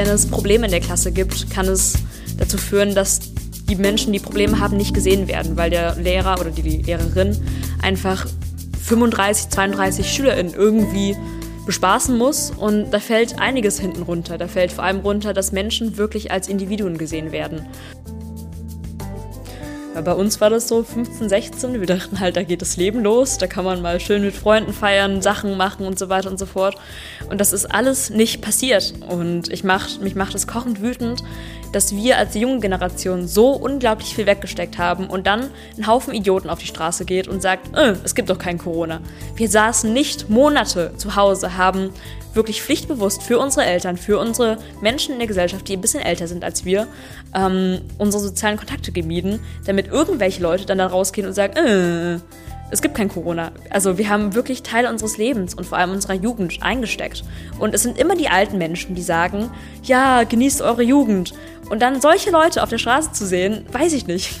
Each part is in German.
wenn es Probleme in der Klasse gibt, kann es dazu führen, dass die Menschen, die Probleme haben, nicht gesehen werden, weil der Lehrer oder die Lehrerin einfach 35, 32 SchülerInnen irgendwie bespaßen muss und da fällt einiges hinten runter. Da fällt vor allem runter, dass Menschen wirklich als Individuen gesehen werden. Bei uns war das so 15, 16. Wir dachten halt, da geht das Leben los. Da kann man mal schön mit Freunden feiern, Sachen machen und so weiter und so fort. Und das ist alles nicht passiert. Und ich mach, mich macht es kochend wütend, dass wir als junge Generation so unglaublich viel weggesteckt haben und dann ein Haufen Idioten auf die Straße geht und sagt, äh, es gibt doch kein Corona. Wir saßen nicht Monate zu Hause, haben wirklich pflichtbewusst für unsere Eltern, für unsere Menschen in der Gesellschaft, die ein bisschen älter sind als wir, ähm, unsere sozialen Kontakte gemieden, damit irgendwelche Leute dann da rausgehen und sagen, äh, es gibt kein Corona. Also wir haben wirklich Teile unseres Lebens und vor allem unserer Jugend eingesteckt. Und es sind immer die alten Menschen, die sagen, ja, genießt eure Jugend. Und dann solche Leute auf der Straße zu sehen, weiß ich nicht.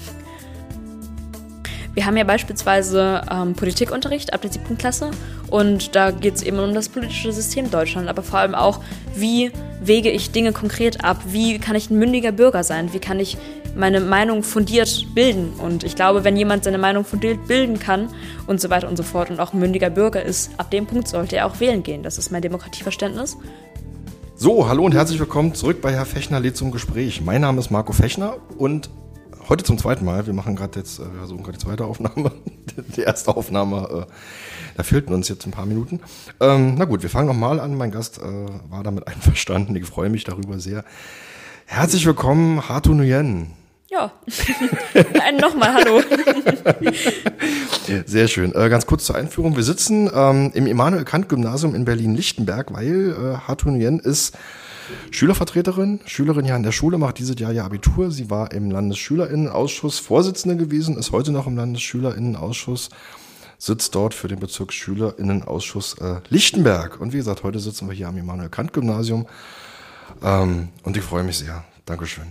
Wir haben ja beispielsweise ähm, Politikunterricht ab der siebten Klasse und da geht es eben um das politische System Deutschland, aber vor allem auch, wie wege ich Dinge konkret ab, wie kann ich ein mündiger Bürger sein, wie kann ich meine Meinung fundiert bilden. Und ich glaube, wenn jemand seine Meinung fundiert bilden kann und so weiter und so fort und auch ein mündiger Bürger ist, ab dem Punkt sollte er auch wählen gehen. Das ist mein Demokratieverständnis. So, hallo und herzlich willkommen zurück bei Herr Fechner lädt zum Gespräch. Mein Name ist Marco Fechner und heute zum zweiten Mal, wir machen gerade jetzt, äh, wir versuchen gerade die zweite Aufnahme, die erste Aufnahme, äh, da fehlten uns jetzt ein paar Minuten. Ähm, na gut, wir fangen nochmal an. Mein Gast äh, war damit einverstanden. Ich freue mich darüber sehr. Herzlich willkommen, Hatu Nguyen. Ja, nochmal Hallo. Sehr schön. Äh, ganz kurz zur Einführung. Wir sitzen ähm, im Immanuel Kant Gymnasium in Berlin-Lichtenberg, weil äh, Hatu Nguyen ist Schülervertreterin, Schülerin ja in der Schule, macht dieses Jahr ihr Abitur. Sie war im Landesschülerinnenausschuss Vorsitzende gewesen, ist heute noch im Landesschülerinnenausschuss, sitzt dort für den Bezirksschülerinnenausschuss äh, Lichtenberg. Und wie gesagt, heute sitzen wir hier am Immanuel Kant Gymnasium. Ähm, und ich freue mich sehr. Dankeschön.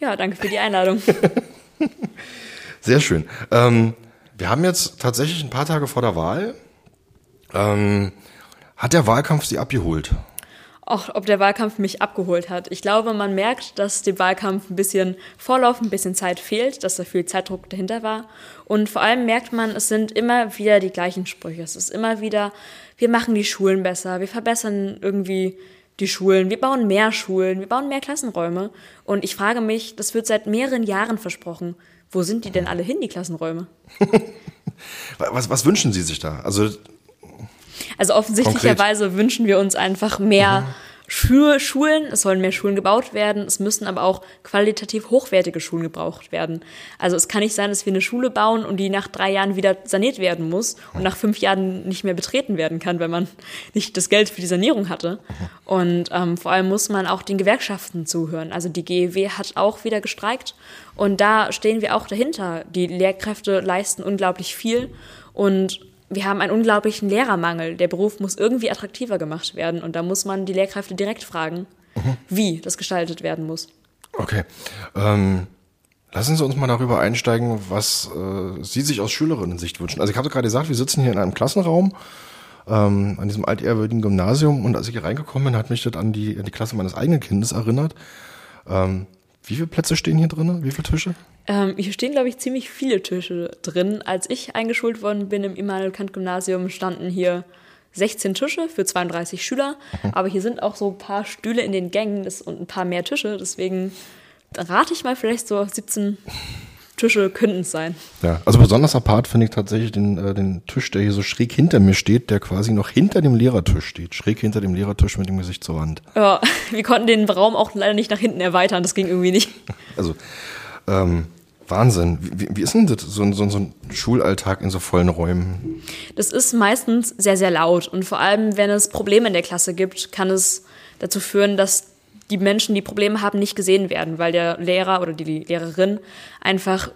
Ja, danke für die Einladung. Sehr schön. Ähm, wir haben jetzt tatsächlich ein paar Tage vor der Wahl. Ähm, hat der Wahlkampf Sie abgeholt? Auch ob der Wahlkampf mich abgeholt hat. Ich glaube, man merkt, dass dem Wahlkampf ein bisschen Vorlauf, ein bisschen Zeit fehlt, dass da viel Zeitdruck dahinter war. Und vor allem merkt man, es sind immer wieder die gleichen Sprüche. Es ist immer wieder, wir machen die Schulen besser, wir verbessern irgendwie die Schulen, wir bauen mehr Schulen, wir bauen mehr Klassenräume. Und ich frage mich, das wird seit mehreren Jahren versprochen. Wo sind die denn alle hin, die Klassenräume? was, was wünschen Sie sich da? Also, also offensichtlicherweise konkret. wünschen wir uns einfach mehr. Mhm für Schulen, es sollen mehr Schulen gebaut werden, es müssen aber auch qualitativ hochwertige Schulen gebraucht werden. Also es kann nicht sein, dass wir eine Schule bauen und die nach drei Jahren wieder saniert werden muss und nach fünf Jahren nicht mehr betreten werden kann, wenn man nicht das Geld für die Sanierung hatte. Und ähm, vor allem muss man auch den Gewerkschaften zuhören. Also die GEW hat auch wieder gestreikt und da stehen wir auch dahinter. Die Lehrkräfte leisten unglaublich viel und wir haben einen unglaublichen Lehrermangel. Der Beruf muss irgendwie attraktiver gemacht werden und da muss man die Lehrkräfte direkt fragen, mhm. wie das gestaltet werden muss. Okay. Ähm, lassen Sie uns mal darüber einsteigen, was äh, Sie sich aus Schülerinnen-Sicht wünschen. Also ich habe gerade gesagt, wir sitzen hier in einem Klassenraum ähm, an diesem altehrwürdigen Gymnasium und als ich hier reingekommen bin, hat mich das an die, an die Klasse meines eigenen Kindes erinnert. Ähm, wie viele Plätze stehen hier drin? Wie viele Tische? Ähm, hier stehen, glaube ich, ziemlich viele Tische drin. Als ich eingeschult worden bin im Immanuel Kant Gymnasium, standen hier 16 Tische für 32 Schüler. Mhm. Aber hier sind auch so ein paar Stühle in den Gängen und ein paar mehr Tische. Deswegen rate ich mal vielleicht so 17 Tische könnten es sein. Ja, also besonders apart finde ich tatsächlich den, äh, den Tisch, der hier so schräg hinter mir steht, der quasi noch hinter dem Lehrertisch steht. Schräg hinter dem Lehrertisch mit dem Gesicht zur Wand. Ja, wir konnten den Raum auch leider nicht nach hinten erweitern, das ging irgendwie nicht. Also, ähm, Wahnsinn. Wie, wie ist denn das, so, so, so ein Schulalltag in so vollen Räumen? Das ist meistens sehr, sehr laut. Und vor allem, wenn es Probleme in der Klasse gibt, kann es dazu führen, dass die Menschen, die Probleme haben, nicht gesehen werden, weil der Lehrer oder die Lehrerin einfach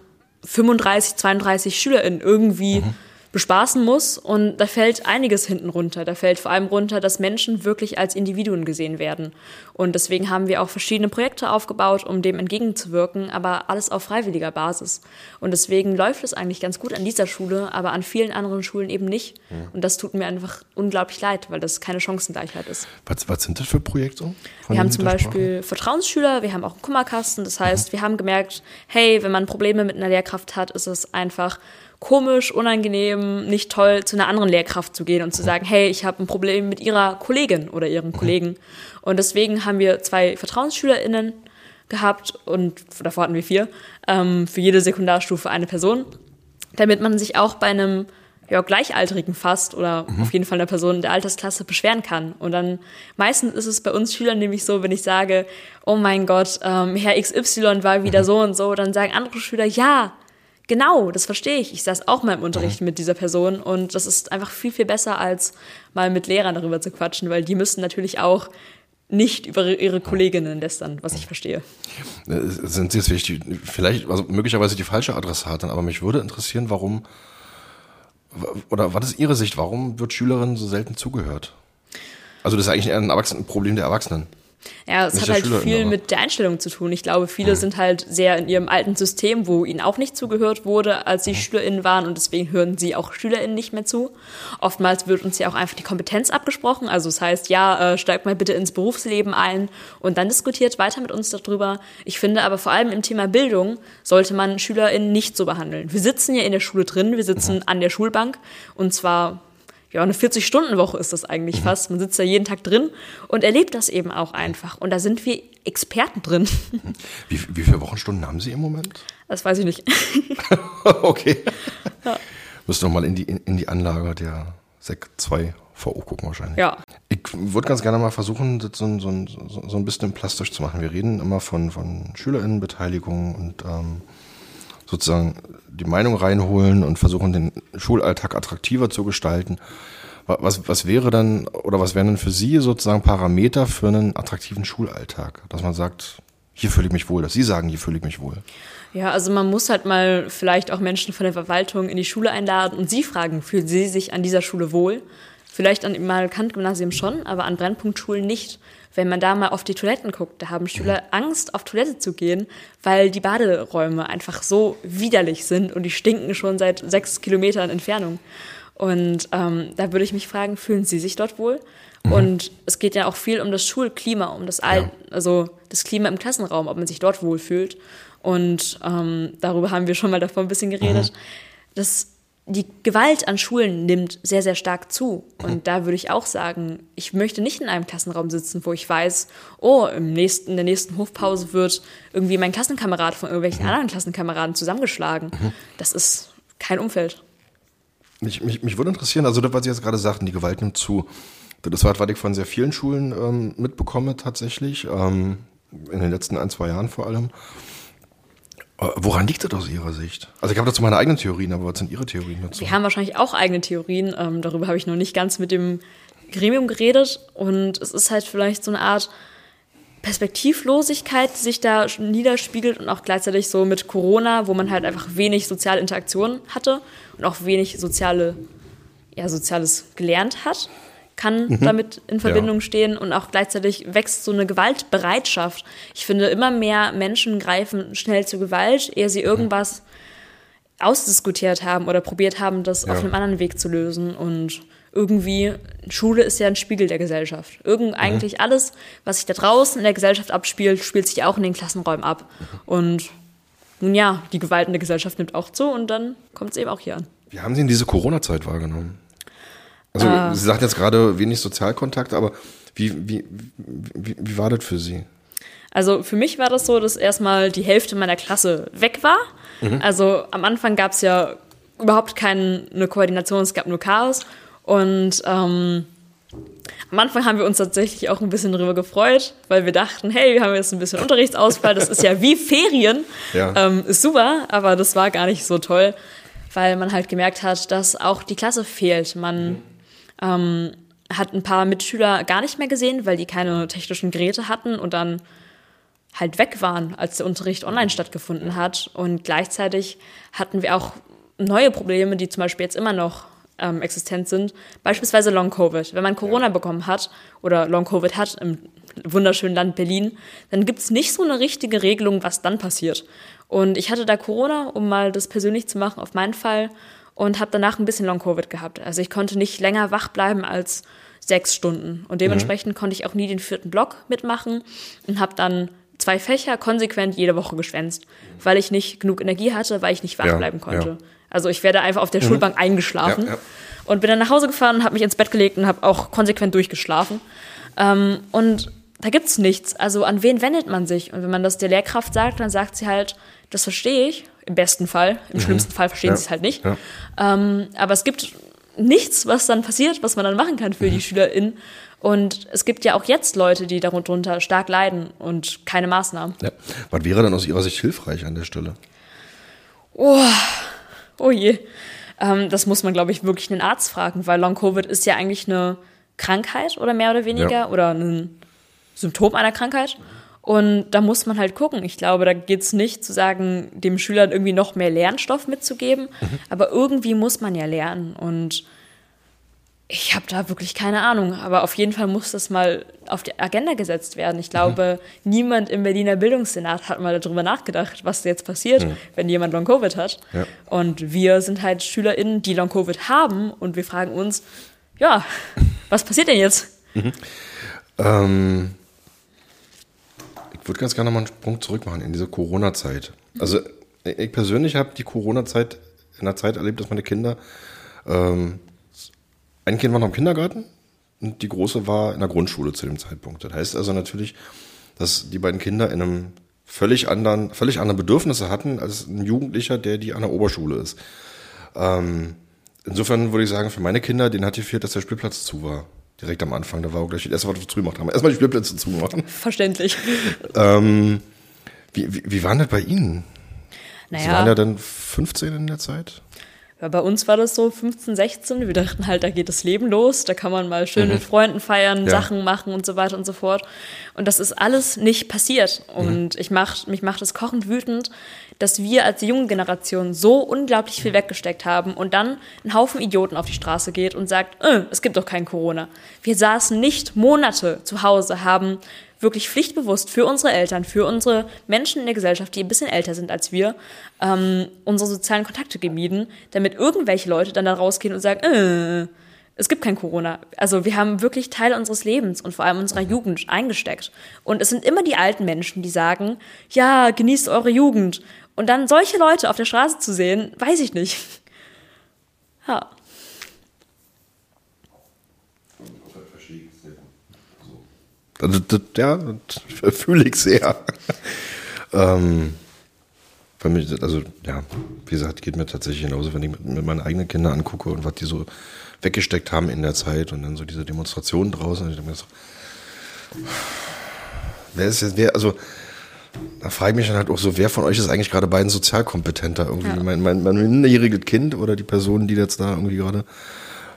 35, 32 SchülerInnen irgendwie mhm. Bespaßen muss. Und da fällt einiges hinten runter. Da fällt vor allem runter, dass Menschen wirklich als Individuen gesehen werden. Und deswegen haben wir auch verschiedene Projekte aufgebaut, um dem entgegenzuwirken, aber alles auf freiwilliger Basis. Und deswegen läuft es eigentlich ganz gut an dieser Schule, aber an vielen anderen Schulen eben nicht. Ja. Und das tut mir einfach unglaublich leid, weil das keine Chancengleichheit ist. Was, was sind das für Projekte? Wir haben zum Beispiel Vertrauensschüler, wir haben auch einen Kummerkasten. Das heißt, mhm. wir haben gemerkt, hey, wenn man Probleme mit einer Lehrkraft hat, ist es einfach komisch, unangenehm, nicht toll, zu einer anderen Lehrkraft zu gehen und zu sagen, hey, ich habe ein Problem mit ihrer Kollegin oder ihrem Kollegen. Und deswegen haben wir zwei VertrauensschülerInnen gehabt und davor hatten wir vier, ähm, für jede Sekundarstufe eine Person, damit man sich auch bei einem ja, Gleichaltrigen fast oder mhm. auf jeden Fall einer Person der Altersklasse beschweren kann. Und dann meistens ist es bei uns Schülern nämlich so, wenn ich sage, oh mein Gott, ähm, Herr XY war wieder mhm. so und so, dann sagen andere Schüler, ja, Genau, das verstehe ich. Ich saß auch mal im Unterricht mhm. mit dieser Person und das ist einfach viel, viel besser, als mal mit Lehrern darüber zu quatschen, weil die müssen natürlich auch nicht über ihre Kolleginnen lästern, was ich verstehe. Äh, sind Sie jetzt vielleicht, also möglicherweise die falsche Adressatin, aber mich würde interessieren, warum, oder was ist Ihre Sicht, warum wird Schülerinnen so selten zugehört? Also das ist eigentlich ein, ein Problem der Erwachsenen. Ja, es hat halt Schülerin, viel mit der Einstellung zu tun. Ich glaube, viele mhm. sind halt sehr in ihrem alten System, wo ihnen auch nicht zugehört wurde, als sie mhm. SchülerInnen waren und deswegen hören sie auch SchülerInnen nicht mehr zu. Oftmals wird uns ja auch einfach die Kompetenz abgesprochen. Also das heißt, ja, äh, steigt mal bitte ins Berufsleben ein und dann diskutiert weiter mit uns darüber. Ich finde aber vor allem im Thema Bildung sollte man SchülerInnen nicht so behandeln. Wir sitzen ja in der Schule drin, wir sitzen mhm. an der Schulbank und zwar ja, eine 40-Stunden-Woche ist das eigentlich mhm. fast. Man sitzt da jeden Tag drin und erlebt das eben auch einfach. Und da sind wir Experten drin. Wie, wie viele Wochenstunden haben Sie im Moment? Das weiß ich nicht. okay. Ja. Müssen noch mal in die, in, in die Anlage der Sek 2 VO gucken wahrscheinlich. Ja. Ich würde ganz gerne mal versuchen, das so, so, so, so ein bisschen plastisch zu machen. Wir reden immer von, von SchülerInnenbeteiligung und ähm, sozusagen die Meinung reinholen und versuchen, den Schulalltag attraktiver zu gestalten. Was, was wäre dann oder was wären denn für Sie sozusagen Parameter für einen attraktiven Schulalltag? Dass man sagt, hier fühle ich mich wohl, dass Sie sagen, hier fühle ich mich wohl. Ja, also man muss halt mal vielleicht auch Menschen von der Verwaltung in die Schule einladen und sie fragen, fühlen sie sich an dieser Schule wohl? Vielleicht an Immanuel Kant Gymnasium schon, aber an Brennpunktschulen nicht. Wenn man da mal auf die Toiletten guckt, da haben Schüler. Angst, auf Toilette zu gehen, weil die Baderäume einfach so widerlich sind und die stinken schon seit sechs Kilometern Entfernung. Und ähm, da würde ich mich fragen, fühlen Sie sich dort wohl? Mhm. Und es geht ja auch viel um das Schulklima, um das Al ja. also das Klima im Klassenraum, ob man sich dort wohlfühlt. Und ähm, darüber haben wir schon mal davor ein bisschen geredet. Mhm. Das die Gewalt an Schulen nimmt sehr, sehr stark zu. Und da würde ich auch sagen, ich möchte nicht in einem Klassenraum sitzen, wo ich weiß, oh, im nächsten, in der nächsten Hofpause wird irgendwie mein Klassenkamerad von irgendwelchen anderen Klassenkameraden zusammengeschlagen. Das ist kein Umfeld. Mich, mich, mich würde interessieren, also das, was Sie jetzt gerade sagten, die Gewalt nimmt zu. Das war, was ich von sehr vielen Schulen ähm, mitbekomme tatsächlich, ähm, in den letzten ein, zwei Jahren vor allem. Äh, woran liegt das aus Ihrer Sicht? Also ich habe dazu meine eigenen Theorien, aber was sind Ihre Theorien dazu? Wir haben wahrscheinlich auch eigene Theorien. Ähm, darüber habe ich noch nicht ganz mit dem Gremium geredet. Und es ist halt vielleicht so eine Art Perspektivlosigkeit, die sich da niederspiegelt und auch gleichzeitig so mit Corona, wo man halt einfach wenig soziale Interaktion hatte und auch wenig soziale, ja, Soziales gelernt hat kann mhm. damit in Verbindung ja. stehen und auch gleichzeitig wächst so eine Gewaltbereitschaft. Ich finde, immer mehr Menschen greifen schnell zur Gewalt, ehe sie irgendwas mhm. ausdiskutiert haben oder probiert haben, das ja. auf einem anderen Weg zu lösen. Und irgendwie, Schule ist ja ein Spiegel der Gesellschaft. Irgend mhm. eigentlich alles, was sich da draußen in der Gesellschaft abspielt, spielt sich auch in den Klassenräumen ab. Mhm. Und nun ja, die Gewalt in der Gesellschaft nimmt auch zu und dann kommt es eben auch hier an. Wie haben Sie in diese Corona-Zeit wahrgenommen? Also äh, Sie sagten jetzt gerade wenig Sozialkontakt, aber wie, wie, wie, wie war das für Sie? Also für mich war das so, dass erstmal die Hälfte meiner Klasse weg war. Mhm. Also am Anfang gab es ja überhaupt keine Koordination, es gab nur Chaos. Und ähm, am Anfang haben wir uns tatsächlich auch ein bisschen darüber gefreut, weil wir dachten, hey, wir haben jetzt ein bisschen Unterrichtsausfall, das ist ja wie Ferien, ja. Ähm, ist super, aber das war gar nicht so toll, weil man halt gemerkt hat, dass auch die Klasse fehlt. Man mhm ähm, hat ein paar Mitschüler gar nicht mehr gesehen, weil die keine technischen Geräte hatten und dann halt weg waren, als der Unterricht online stattgefunden hat. Und gleichzeitig hatten wir auch neue Probleme, die zum Beispiel jetzt immer noch ähm, existent sind, beispielsweise Long Covid. Wenn man Corona bekommen hat oder Long Covid hat im wunderschönen Land Berlin, dann gibt es nicht so eine richtige Regelung, was dann passiert. Und ich hatte da Corona, um mal das persönlich zu machen, auf meinen Fall und habe danach ein bisschen Long Covid gehabt. Also ich konnte nicht länger wach bleiben als sechs Stunden und dementsprechend mhm. konnte ich auch nie den vierten Block mitmachen und habe dann zwei Fächer konsequent jede Woche geschwänzt, weil ich nicht genug Energie hatte, weil ich nicht wach ja, bleiben konnte. Ja. Also ich werde einfach auf der mhm. Schulbank eingeschlafen ja, und bin dann nach Hause gefahren und habe mich ins Bett gelegt und habe auch konsequent durchgeschlafen. Ähm, und da gibt's nichts. Also an wen wendet man sich? Und wenn man das der Lehrkraft sagt, dann sagt sie halt, das verstehe ich, im besten Fall. Im mhm. schlimmsten Fall verstehen sie es halt nicht. Ähm, aber es gibt nichts, was dann passiert, was man dann machen kann für mhm. die SchülerInnen. Und es gibt ja auch jetzt Leute, die darunter stark leiden und keine Maßnahmen. Ja. Was wäre dann aus Ihrer Sicht hilfreich an der Stelle? Oh, oh je. Ähm, das muss man, glaube ich, wirklich einen Arzt fragen, weil Long-Covid ist ja eigentlich eine Krankheit oder mehr oder weniger ja. oder ein Symptom einer Krankheit. Und da muss man halt gucken. Ich glaube, da geht es nicht zu sagen, dem Schüler irgendwie noch mehr Lernstoff mitzugeben, mhm. aber irgendwie muss man ja lernen. Und ich habe da wirklich keine Ahnung, aber auf jeden Fall muss das mal auf die Agenda gesetzt werden. Ich glaube, mhm. niemand im Berliner Bildungssenat hat mal darüber nachgedacht, was jetzt passiert, mhm. wenn jemand Long-Covid hat. Ja. Und wir sind halt SchülerInnen, die Long-Covid haben und wir fragen uns, ja, was passiert denn jetzt? Mhm. Ähm, würde ganz gerne mal einen Sprung zurück machen in diese Corona-Zeit. Also ich persönlich habe die Corona-Zeit in einer Zeit erlebt, dass meine Kinder ähm, ein Kind war noch im Kindergarten und die große war in der Grundschule zu dem Zeitpunkt. Das heißt also natürlich, dass die beiden Kinder in einem völlig anderen, völlig andere Bedürfnisse hatten als ein Jugendlicher, der die an der Oberschule ist. Ähm, insofern würde ich sagen, für meine Kinder, denen hat gefehlt, dass der Spielplatz zu war. Direkt am Anfang. Da war auch gleich das erste, was wir zu gemacht haben. Erstmal die Spielplätze zumachen. Verständlich. ähm, wie, wie, wie waren das bei Ihnen? Naja. Sie waren ja dann 15 in der Zeit? Ja, bei uns war das so 15, 16. Wir dachten halt, da geht das Leben los. Da kann man mal schön mhm. mit Freunden feiern, ja. Sachen machen und so weiter und so fort. Und das ist alles nicht passiert. Mhm. Und ich mach, mich macht es kochend wütend, dass wir als junge Generation so unglaublich viel weggesteckt haben und dann ein Haufen Idioten auf die Straße geht und sagt, äh, es gibt doch kein Corona. Wir saßen nicht Monate zu Hause, haben wirklich pflichtbewusst für unsere Eltern, für unsere Menschen in der Gesellschaft, die ein bisschen älter sind als wir, ähm, unsere sozialen Kontakte gemieden, damit irgendwelche Leute dann da rausgehen und sagen, äh, es gibt kein Corona. Also wir haben wirklich Teile unseres Lebens und vor allem unserer Jugend eingesteckt. Und es sind immer die alten Menschen, die sagen, ja, genießt eure Jugend. Und dann solche Leute auf der Straße zu sehen, weiß ich nicht. Ja. Also, das, ja, das fühle ich sehr. ähm, bei mir, also, ja, wie gesagt, geht mir tatsächlich genauso, wenn ich mit, mit meinen eigenen Kindern angucke und was die so weggesteckt haben in der Zeit und dann so diese Demonstrationen draußen. Und ich denke mir so, wer ist jetzt, wer, also, da frage ich mich dann halt auch so, wer von euch ist eigentlich gerade beiden sozialkompetenter? Irgendwie ja. mein, mein, mein minderjähriges Kind oder die Person, die jetzt da irgendwie gerade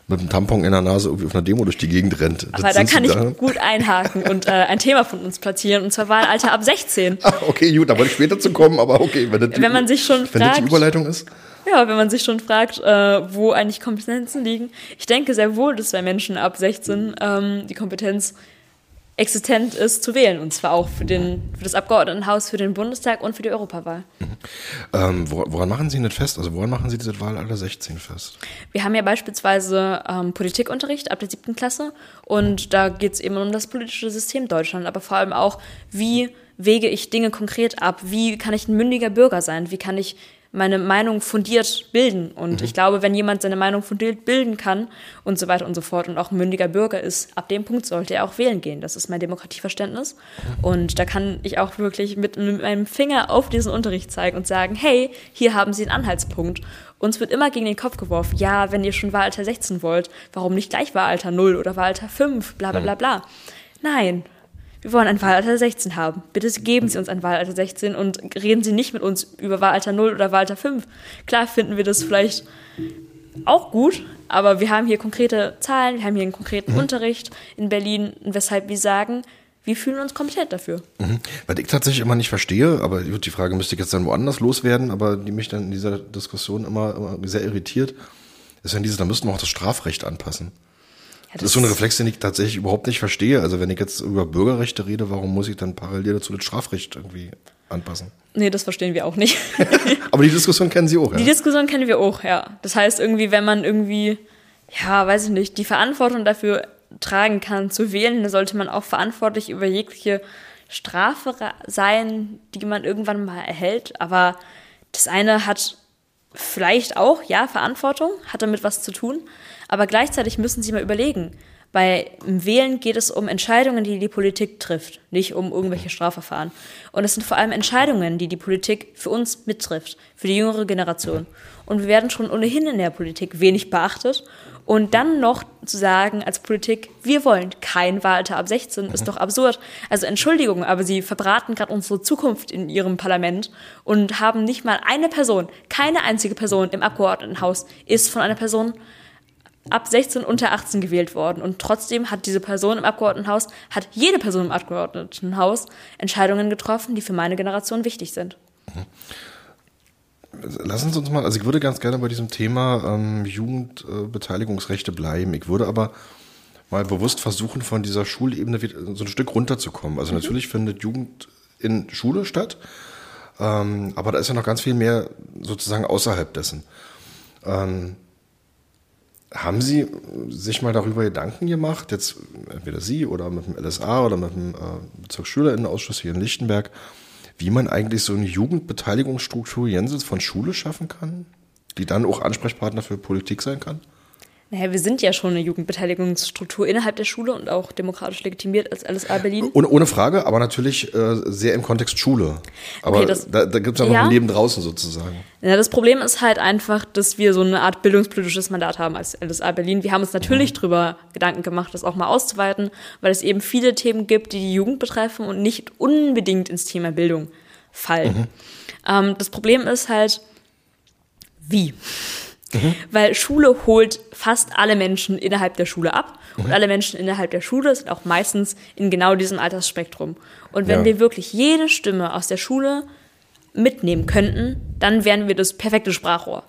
mit einem Tampon in der Nase irgendwie auf einer Demo durch die Gegend rennt. Aber da kann ich da? gut einhaken und äh, ein Thema von uns platzieren, und zwar Wahlalter ab 16. Ach, okay, gut, da wollte ich später zu kommen, aber okay, wenn das wenn man sich schon wenn fragt, das die Überleitung ist. Ja, wenn man sich schon fragt, äh, wo eigentlich Kompetenzen liegen. Ich denke sehr wohl, dass bei Menschen ab 16 ähm, die Kompetenz existent ist, zu wählen. Und zwar auch für, den, für das Abgeordnetenhaus, für den Bundestag und für die Europawahl. Mhm. Ähm, woran machen Sie das fest? Also woran machen Sie diese Wahl aller 16 fest? Wir haben ja beispielsweise ähm, Politikunterricht ab der siebten Klasse und da geht es eben um das politische System Deutschland, aber vor allem auch, wie wege ich Dinge konkret ab? Wie kann ich ein mündiger Bürger sein? Wie kann ich meine Meinung fundiert bilden. Und mhm. ich glaube, wenn jemand seine Meinung fundiert bilden kann und so weiter und so fort und auch ein mündiger Bürger ist, ab dem Punkt sollte er auch wählen gehen. Das ist mein Demokratieverständnis. Und da kann ich auch wirklich mit, mit meinem Finger auf diesen Unterricht zeigen und sagen, hey, hier haben Sie einen Anhaltspunkt. Uns wird immer gegen den Kopf geworfen, ja, wenn ihr schon Wahlalter 16 wollt, warum nicht gleich Wahlalter 0 oder Wahlalter 5, bla bla bla bla. Nein, wir wollen ein Wahlalter 16 haben. Bitte geben Sie uns ein Wahlalter 16 und reden Sie nicht mit uns über Wahlalter 0 oder Wahlalter 5. Klar finden wir das vielleicht auch gut, aber wir haben hier konkrete Zahlen, wir haben hier einen konkreten mhm. Unterricht in Berlin, weshalb wir sagen, wir fühlen uns kompetent dafür. Mhm. Was ich tatsächlich immer nicht verstehe, aber die Frage müsste ich jetzt dann woanders loswerden, aber die mich dann in dieser Diskussion immer, immer sehr irritiert, ist dann dieses, da müssten wir auch das Strafrecht anpassen. Das, ist so ein Reflex, den ich tatsächlich überhaupt nicht verstehe. Also wenn ich jetzt über Bürgerrechte rede, warum muss ich dann parallel dazu das Strafrecht irgendwie anpassen? Nee, das verstehen wir auch nicht. aber die Diskussion kennen Sie auch, ja? Die Diskussion kennen wir auch, ja. Das heißt irgendwie, wenn man irgendwie, ja, weiß ich nicht, die Verantwortung dafür tragen kann zu wählen, dann sollte man auch verantwortlich über jegliche Strafe sein, die man irgendwann mal erhält. Aber das eine hat vielleicht auch, ja, Verantwortung, hat damit was zu tun. Aber gleichzeitig müssen Sie mal überlegen, bei Wählen geht es um Entscheidungen, die die Politik trifft, nicht um irgendwelche Strafverfahren. Und es sind vor allem Entscheidungen, die die Politik für uns mittrifft, für die jüngere Generation. Und wir werden schon ohnehin in der Politik wenig beachtet. Und dann noch zu sagen als Politik, wir wollen kein Wahlalter ab 16, ist doch absurd. Also Entschuldigung, aber sie verbraten gerade unsere Zukunft in ihrem Parlament und haben nicht mal eine Person, keine einzige Person im Abgeordnetenhaus ist von einer Person ab 16 unter 18 gewählt worden. Und trotzdem hat diese Person im Abgeordnetenhaus, hat jede Person im Abgeordnetenhaus Entscheidungen getroffen, die für meine Generation wichtig sind. Mhm. Lassen Sie uns mal, also ich würde ganz gerne bei diesem Thema ähm, Jugendbeteiligungsrechte äh, bleiben. Ich würde aber mal bewusst versuchen, von dieser Schulebene so ein Stück runterzukommen. Also mhm. natürlich findet Jugend in Schule statt, ähm, aber da ist ja noch ganz viel mehr sozusagen außerhalb dessen. Ähm, haben Sie sich mal darüber Gedanken gemacht, jetzt entweder Sie oder mit dem LSA oder mit dem äh, Bezirksschülerinnenausschuss hier in Lichtenberg, wie man eigentlich so eine Jugendbeteiligungsstruktur Jensens von Schule schaffen kann, die dann auch Ansprechpartner für Politik sein kann? Naja, wir sind ja schon eine Jugendbeteiligungsstruktur innerhalb der Schule und auch demokratisch legitimiert als LSA Berlin. Ohne, ohne Frage, aber natürlich äh, sehr im Kontext Schule. Aber okay, das, da, da gibt es ja noch ein Leben draußen sozusagen. Ja, das Problem ist halt einfach, dass wir so eine Art bildungspolitisches Mandat haben als LSA Berlin. Wir haben uns natürlich mhm. darüber Gedanken gemacht, das auch mal auszuweiten, weil es eben viele Themen gibt, die die Jugend betreffen und nicht unbedingt ins Thema Bildung fallen. Mhm. Ähm, das Problem ist halt, wie? Mhm. Weil Schule holt fast alle Menschen innerhalb der Schule ab. Mhm. Und alle Menschen innerhalb der Schule sind auch meistens in genau diesem Altersspektrum. Und wenn ja. wir wirklich jede Stimme aus der Schule mitnehmen könnten, dann wären wir das perfekte Sprachrohr.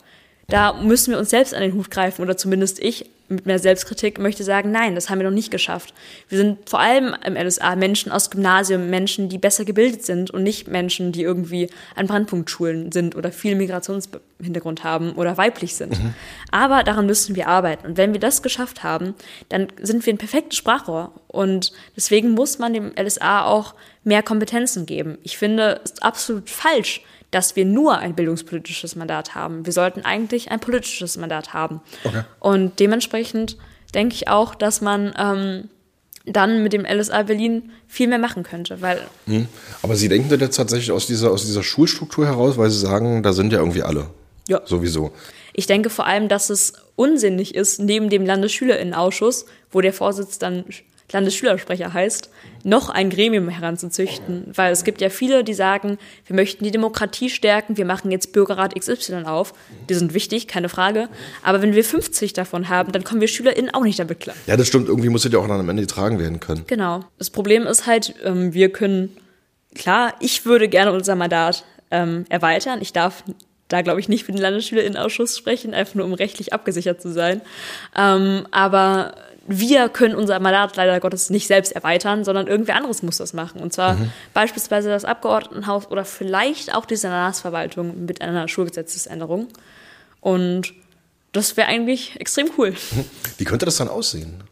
Da müssen wir uns selbst an den Hut greifen oder zumindest ich mit mehr Selbstkritik möchte sagen, nein, das haben wir noch nicht geschafft. Wir sind vor allem im LSA Menschen aus Gymnasium, Menschen, die besser gebildet sind und nicht Menschen, die irgendwie an Brandpunktschulen sind oder viel Migrationshintergrund haben oder weiblich sind. Mhm. Aber daran müssen wir arbeiten. Und wenn wir das geschafft haben, dann sind wir ein perfektes Sprachrohr. Und deswegen muss man dem LSA auch mehr Kompetenzen geben. Ich finde es absolut falsch, dass wir nur ein bildungspolitisches Mandat haben. Wir sollten eigentlich ein politisches Mandat haben. Okay. Und dementsprechend denke ich auch, dass man ähm, dann mit dem LSA Berlin viel mehr machen könnte, weil. Hm. Aber Sie denken das jetzt tatsächlich aus dieser, aus dieser Schulstruktur heraus, weil Sie sagen, da sind ja irgendwie alle. Ja. Sowieso. Ich denke vor allem, dass es unsinnig ist, neben dem Landesschülerinnenausschuss, wo der Vorsitz dann Landesschülersprecher heißt, noch ein Gremium heranzuzüchten. Weil es gibt ja viele, die sagen, wir möchten die Demokratie stärken, wir machen jetzt Bürgerrat XY auf. Die sind wichtig, keine Frage. Aber wenn wir 50 davon haben, dann kommen wir SchülerInnen auch nicht damit klar. Ja, das stimmt. Irgendwie muss es ja auch dann am Ende getragen werden können. Genau. Das Problem ist halt, ähm, wir können, klar, ich würde gerne unser Mandat ähm, erweitern. Ich darf da glaube ich nicht für den Landesschülerinnenausschuss sprechen, einfach nur um rechtlich abgesichert zu sein. Ähm, aber wir können unser Mandat leider Gottes nicht selbst erweitern, sondern irgendwer anderes muss das machen. Und zwar mhm. beispielsweise das Abgeordnetenhaus oder vielleicht auch die Senatsverwaltung mit einer Schulgesetzesänderung. Und das wäre eigentlich extrem cool. Wie könnte das dann aussehen?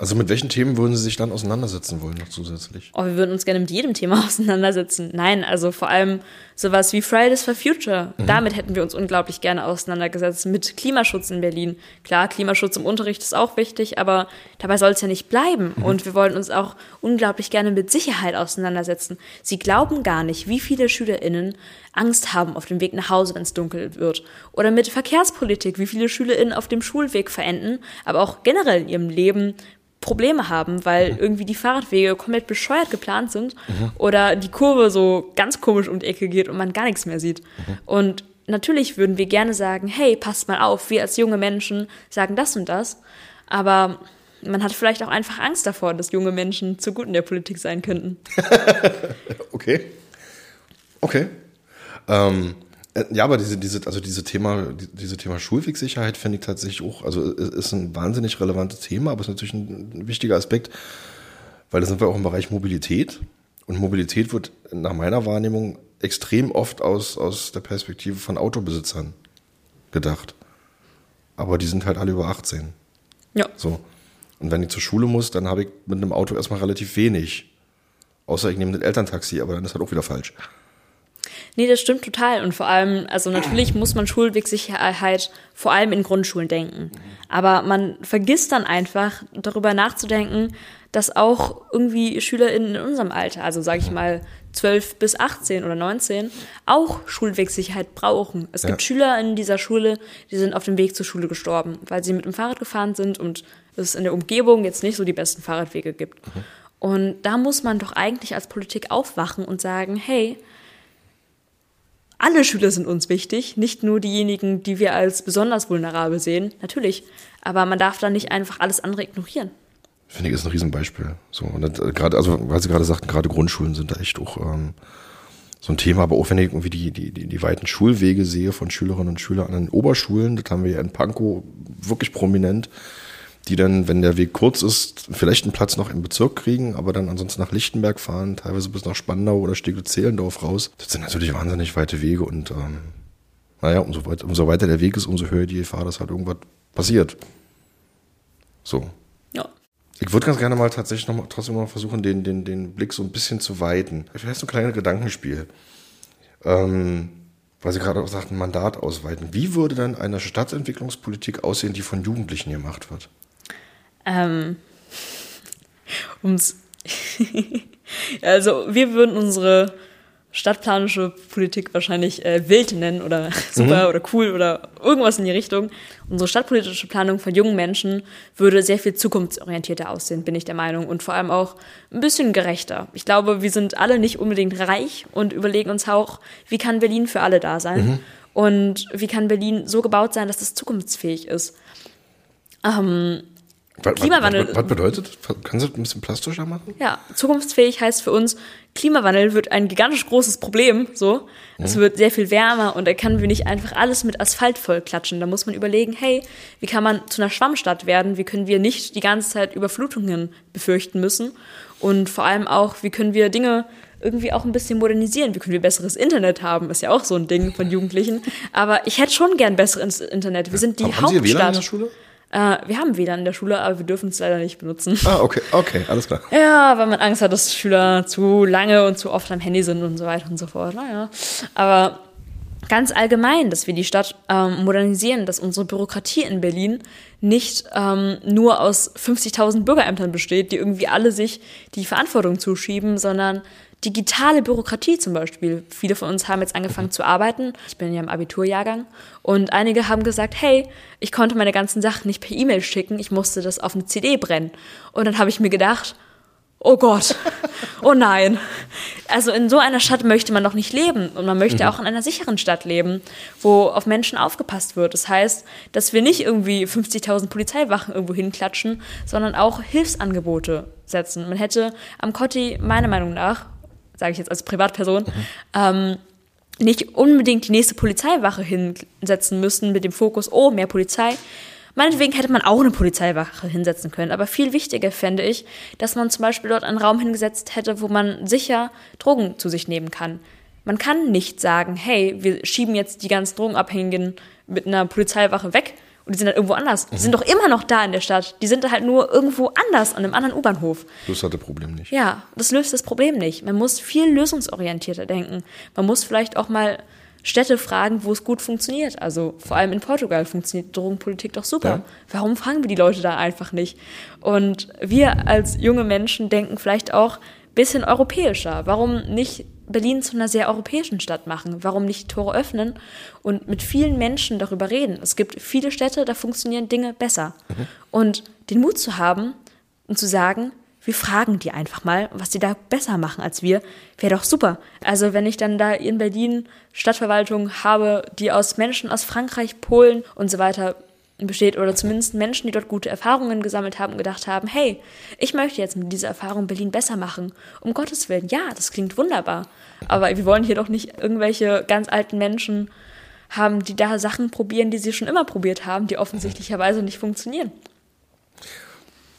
Also mit welchen Themen würden Sie sich dann auseinandersetzen wollen noch zusätzlich? Oh, wir würden uns gerne mit jedem Thema auseinandersetzen. Nein, also vor allem sowas wie Fridays for Future. Mhm. Damit hätten wir uns unglaublich gerne auseinandergesetzt. Mit Klimaschutz in Berlin. Klar, Klimaschutz im Unterricht ist auch wichtig, aber dabei soll es ja nicht bleiben. Mhm. Und wir wollen uns auch unglaublich gerne mit Sicherheit auseinandersetzen. Sie glauben gar nicht, wie viele SchülerInnen Angst haben auf dem Weg nach Hause, wenn es dunkel wird. Oder mit Verkehrspolitik, wie viele SchülerInnen auf dem Schulweg verenden, aber auch generell in ihrem Leben Probleme haben, weil mhm. irgendwie die Fahrradwege komplett bescheuert geplant sind mhm. oder die Kurve so ganz komisch um die Ecke geht und man gar nichts mehr sieht. Mhm. Und natürlich würden wir gerne sagen, hey, passt mal auf, wir als junge Menschen sagen das und das, aber man hat vielleicht auch einfach Angst davor, dass junge Menschen zu gut in der Politik sein könnten. okay. Okay. Ähm, äh, ja, aber diese, diese, also diese Thema, diese Thema Schulwegsicherheit finde ich tatsächlich auch, also ist ein wahnsinnig relevantes Thema, aber ist natürlich ein wichtiger Aspekt, weil da sind wir auch im Bereich Mobilität. Und Mobilität wird nach meiner Wahrnehmung extrem oft aus, aus der Perspektive von Autobesitzern gedacht. Aber die sind halt alle über 18. Ja. So. Und wenn ich zur Schule muss, dann habe ich mit einem Auto erstmal relativ wenig. Außer ich nehme ein Elterntaxi, aber dann ist halt auch wieder falsch. Nee, das stimmt total. Und vor allem, also natürlich muss man Schulwegsicherheit vor allem in Grundschulen denken. Aber man vergisst dann einfach, darüber nachzudenken, dass auch irgendwie SchülerInnen in unserem Alter, also sage ich mal 12 bis 18 oder 19, auch Schulwegsicherheit brauchen. Es ja. gibt Schüler in dieser Schule, die sind auf dem Weg zur Schule gestorben, weil sie mit dem Fahrrad gefahren sind und es in der Umgebung jetzt nicht so die besten Fahrradwege gibt. Mhm. Und da muss man doch eigentlich als Politik aufwachen und sagen, hey, alle Schüler sind uns wichtig, nicht nur diejenigen, die wir als besonders vulnerabel sehen, natürlich. Aber man darf da nicht einfach alles andere ignorieren. Finde ich ist ein Riesenbeispiel. So, und äh, gerade, also, weil Sie gerade sagten, gerade Grundschulen sind da echt auch ähm, so ein Thema, aber auch wenn ich irgendwie die, die, die, die weiten Schulwege sehe von Schülerinnen und Schülern an den Oberschulen, das haben wir ja in Pankow wirklich prominent, die dann, wenn der Weg kurz ist, vielleicht einen Platz noch im Bezirk kriegen, aber dann ansonsten nach Lichtenberg fahren, teilweise bis nach Spandau oder Steglitz-Zehlendorf raus. Das sind natürlich wahnsinnig weite Wege und ähm, naja, umso, weit, umso weiter der Weg ist, umso höher die Gefahr, dass halt irgendwas passiert. So. Ja. Ich würde ganz gerne mal tatsächlich noch mal, trotzdem noch versuchen, den, den, den Blick so ein bisschen zu weiten. Vielleicht so ein kleines Gedankenspiel. Ähm, weil Sie gerade auch sagten, Mandat ausweiten. Wie würde dann eine Stadtentwicklungspolitik aussehen, die von Jugendlichen gemacht wird? Ähm, ums also wir würden unsere stadtplanische Politik wahrscheinlich äh, wild nennen oder super mhm. oder cool oder irgendwas in die Richtung. Unsere stadtpolitische Planung von jungen Menschen würde sehr viel zukunftsorientierter aussehen, bin ich der Meinung. Und vor allem auch ein bisschen gerechter. Ich glaube, wir sind alle nicht unbedingt reich und überlegen uns auch, wie kann Berlin für alle da sein? Mhm. Und wie kann Berlin so gebaut sein, dass es zukunftsfähig ist? Ähm, Klimawandel. Was, was, bedeutet? Kannst du ein bisschen plastischer machen? Ja, zukunftsfähig heißt für uns, Klimawandel wird ein gigantisch großes Problem. So, mhm. es wird sehr viel wärmer und da können wir nicht einfach alles mit Asphalt vollklatschen. Da muss man überlegen, hey, wie kann man zu einer Schwammstadt werden? Wie können wir nicht die ganze Zeit Überflutungen befürchten müssen? Und vor allem auch, wie können wir Dinge irgendwie auch ein bisschen modernisieren. Wie können wir besseres Internet haben? Ist ja auch so ein Ding von Jugendlichen. Aber ich hätte schon gern besseres Internet. Wir sind die haben Hauptstadt. Sie WLAN in der Schule? Äh, wir haben WLAN in der Schule, aber wir dürfen es leider nicht benutzen. Ah, okay, okay, alles klar. Ja, weil man Angst hat, dass Schüler zu lange und zu oft am Handy sind und so weiter und so fort. Naja, aber ganz allgemein, dass wir die Stadt ähm, modernisieren, dass unsere Bürokratie in Berlin nicht ähm, nur aus 50.000 Bürgerämtern besteht, die irgendwie alle sich die Verantwortung zuschieben, sondern digitale Bürokratie zum Beispiel. Viele von uns haben jetzt angefangen zu arbeiten. Ich bin ja im Abiturjahrgang. Und einige haben gesagt, hey, ich konnte meine ganzen Sachen nicht per E-Mail schicken, ich musste das auf eine CD brennen. Und dann habe ich mir gedacht, oh Gott, oh nein. Also in so einer Stadt möchte man doch nicht leben. Und man möchte mhm. auch in einer sicheren Stadt leben, wo auf Menschen aufgepasst wird. Das heißt, dass wir nicht irgendwie 50.000 Polizeiwachen irgendwo hinklatschen, sondern auch Hilfsangebote setzen. Man hätte am Kotti meiner Meinung nach sage ich jetzt als Privatperson, mhm. ähm, nicht unbedingt die nächste Polizeiwache hinsetzen müssen mit dem Fokus, oh, mehr Polizei. Meinetwegen hätte man auch eine Polizeiwache hinsetzen können. Aber viel wichtiger fände ich, dass man zum Beispiel dort einen Raum hingesetzt hätte, wo man sicher Drogen zu sich nehmen kann. Man kann nicht sagen, hey, wir schieben jetzt die ganzen Drogenabhängigen mit einer Polizeiwache weg, und die sind halt irgendwo anders. Die mhm. sind doch immer noch da in der Stadt. Die sind halt nur irgendwo anders, an einem anderen U-Bahnhof. Das hat das Problem nicht. Ja, das löst das Problem nicht. Man muss viel lösungsorientierter denken. Man muss vielleicht auch mal Städte fragen, wo es gut funktioniert. Also vor allem in Portugal funktioniert Drogenpolitik doch super. Ja. Warum fragen wir die Leute da einfach nicht? Und wir als junge Menschen denken vielleicht auch ein bisschen europäischer. Warum nicht Berlin zu einer sehr europäischen Stadt machen? Warum nicht die Tore öffnen und mit vielen Menschen darüber reden? Es gibt viele Städte, da funktionieren Dinge besser. Mhm. Und den Mut zu haben und zu sagen, wir fragen die einfach mal, was sie da besser machen als wir, wäre doch super. Also wenn ich dann da in Berlin Stadtverwaltung habe, die aus Menschen aus Frankreich, Polen und so weiter besteht oder zumindest Menschen, die dort gute Erfahrungen gesammelt haben und gedacht haben, hey, ich möchte jetzt mit dieser Erfahrung Berlin besser machen. Um Gottes Willen, ja, das klingt wunderbar. Aber wir wollen hier doch nicht irgendwelche ganz alten Menschen haben, die da Sachen probieren, die sie schon immer probiert haben, die offensichtlicherweise nicht funktionieren.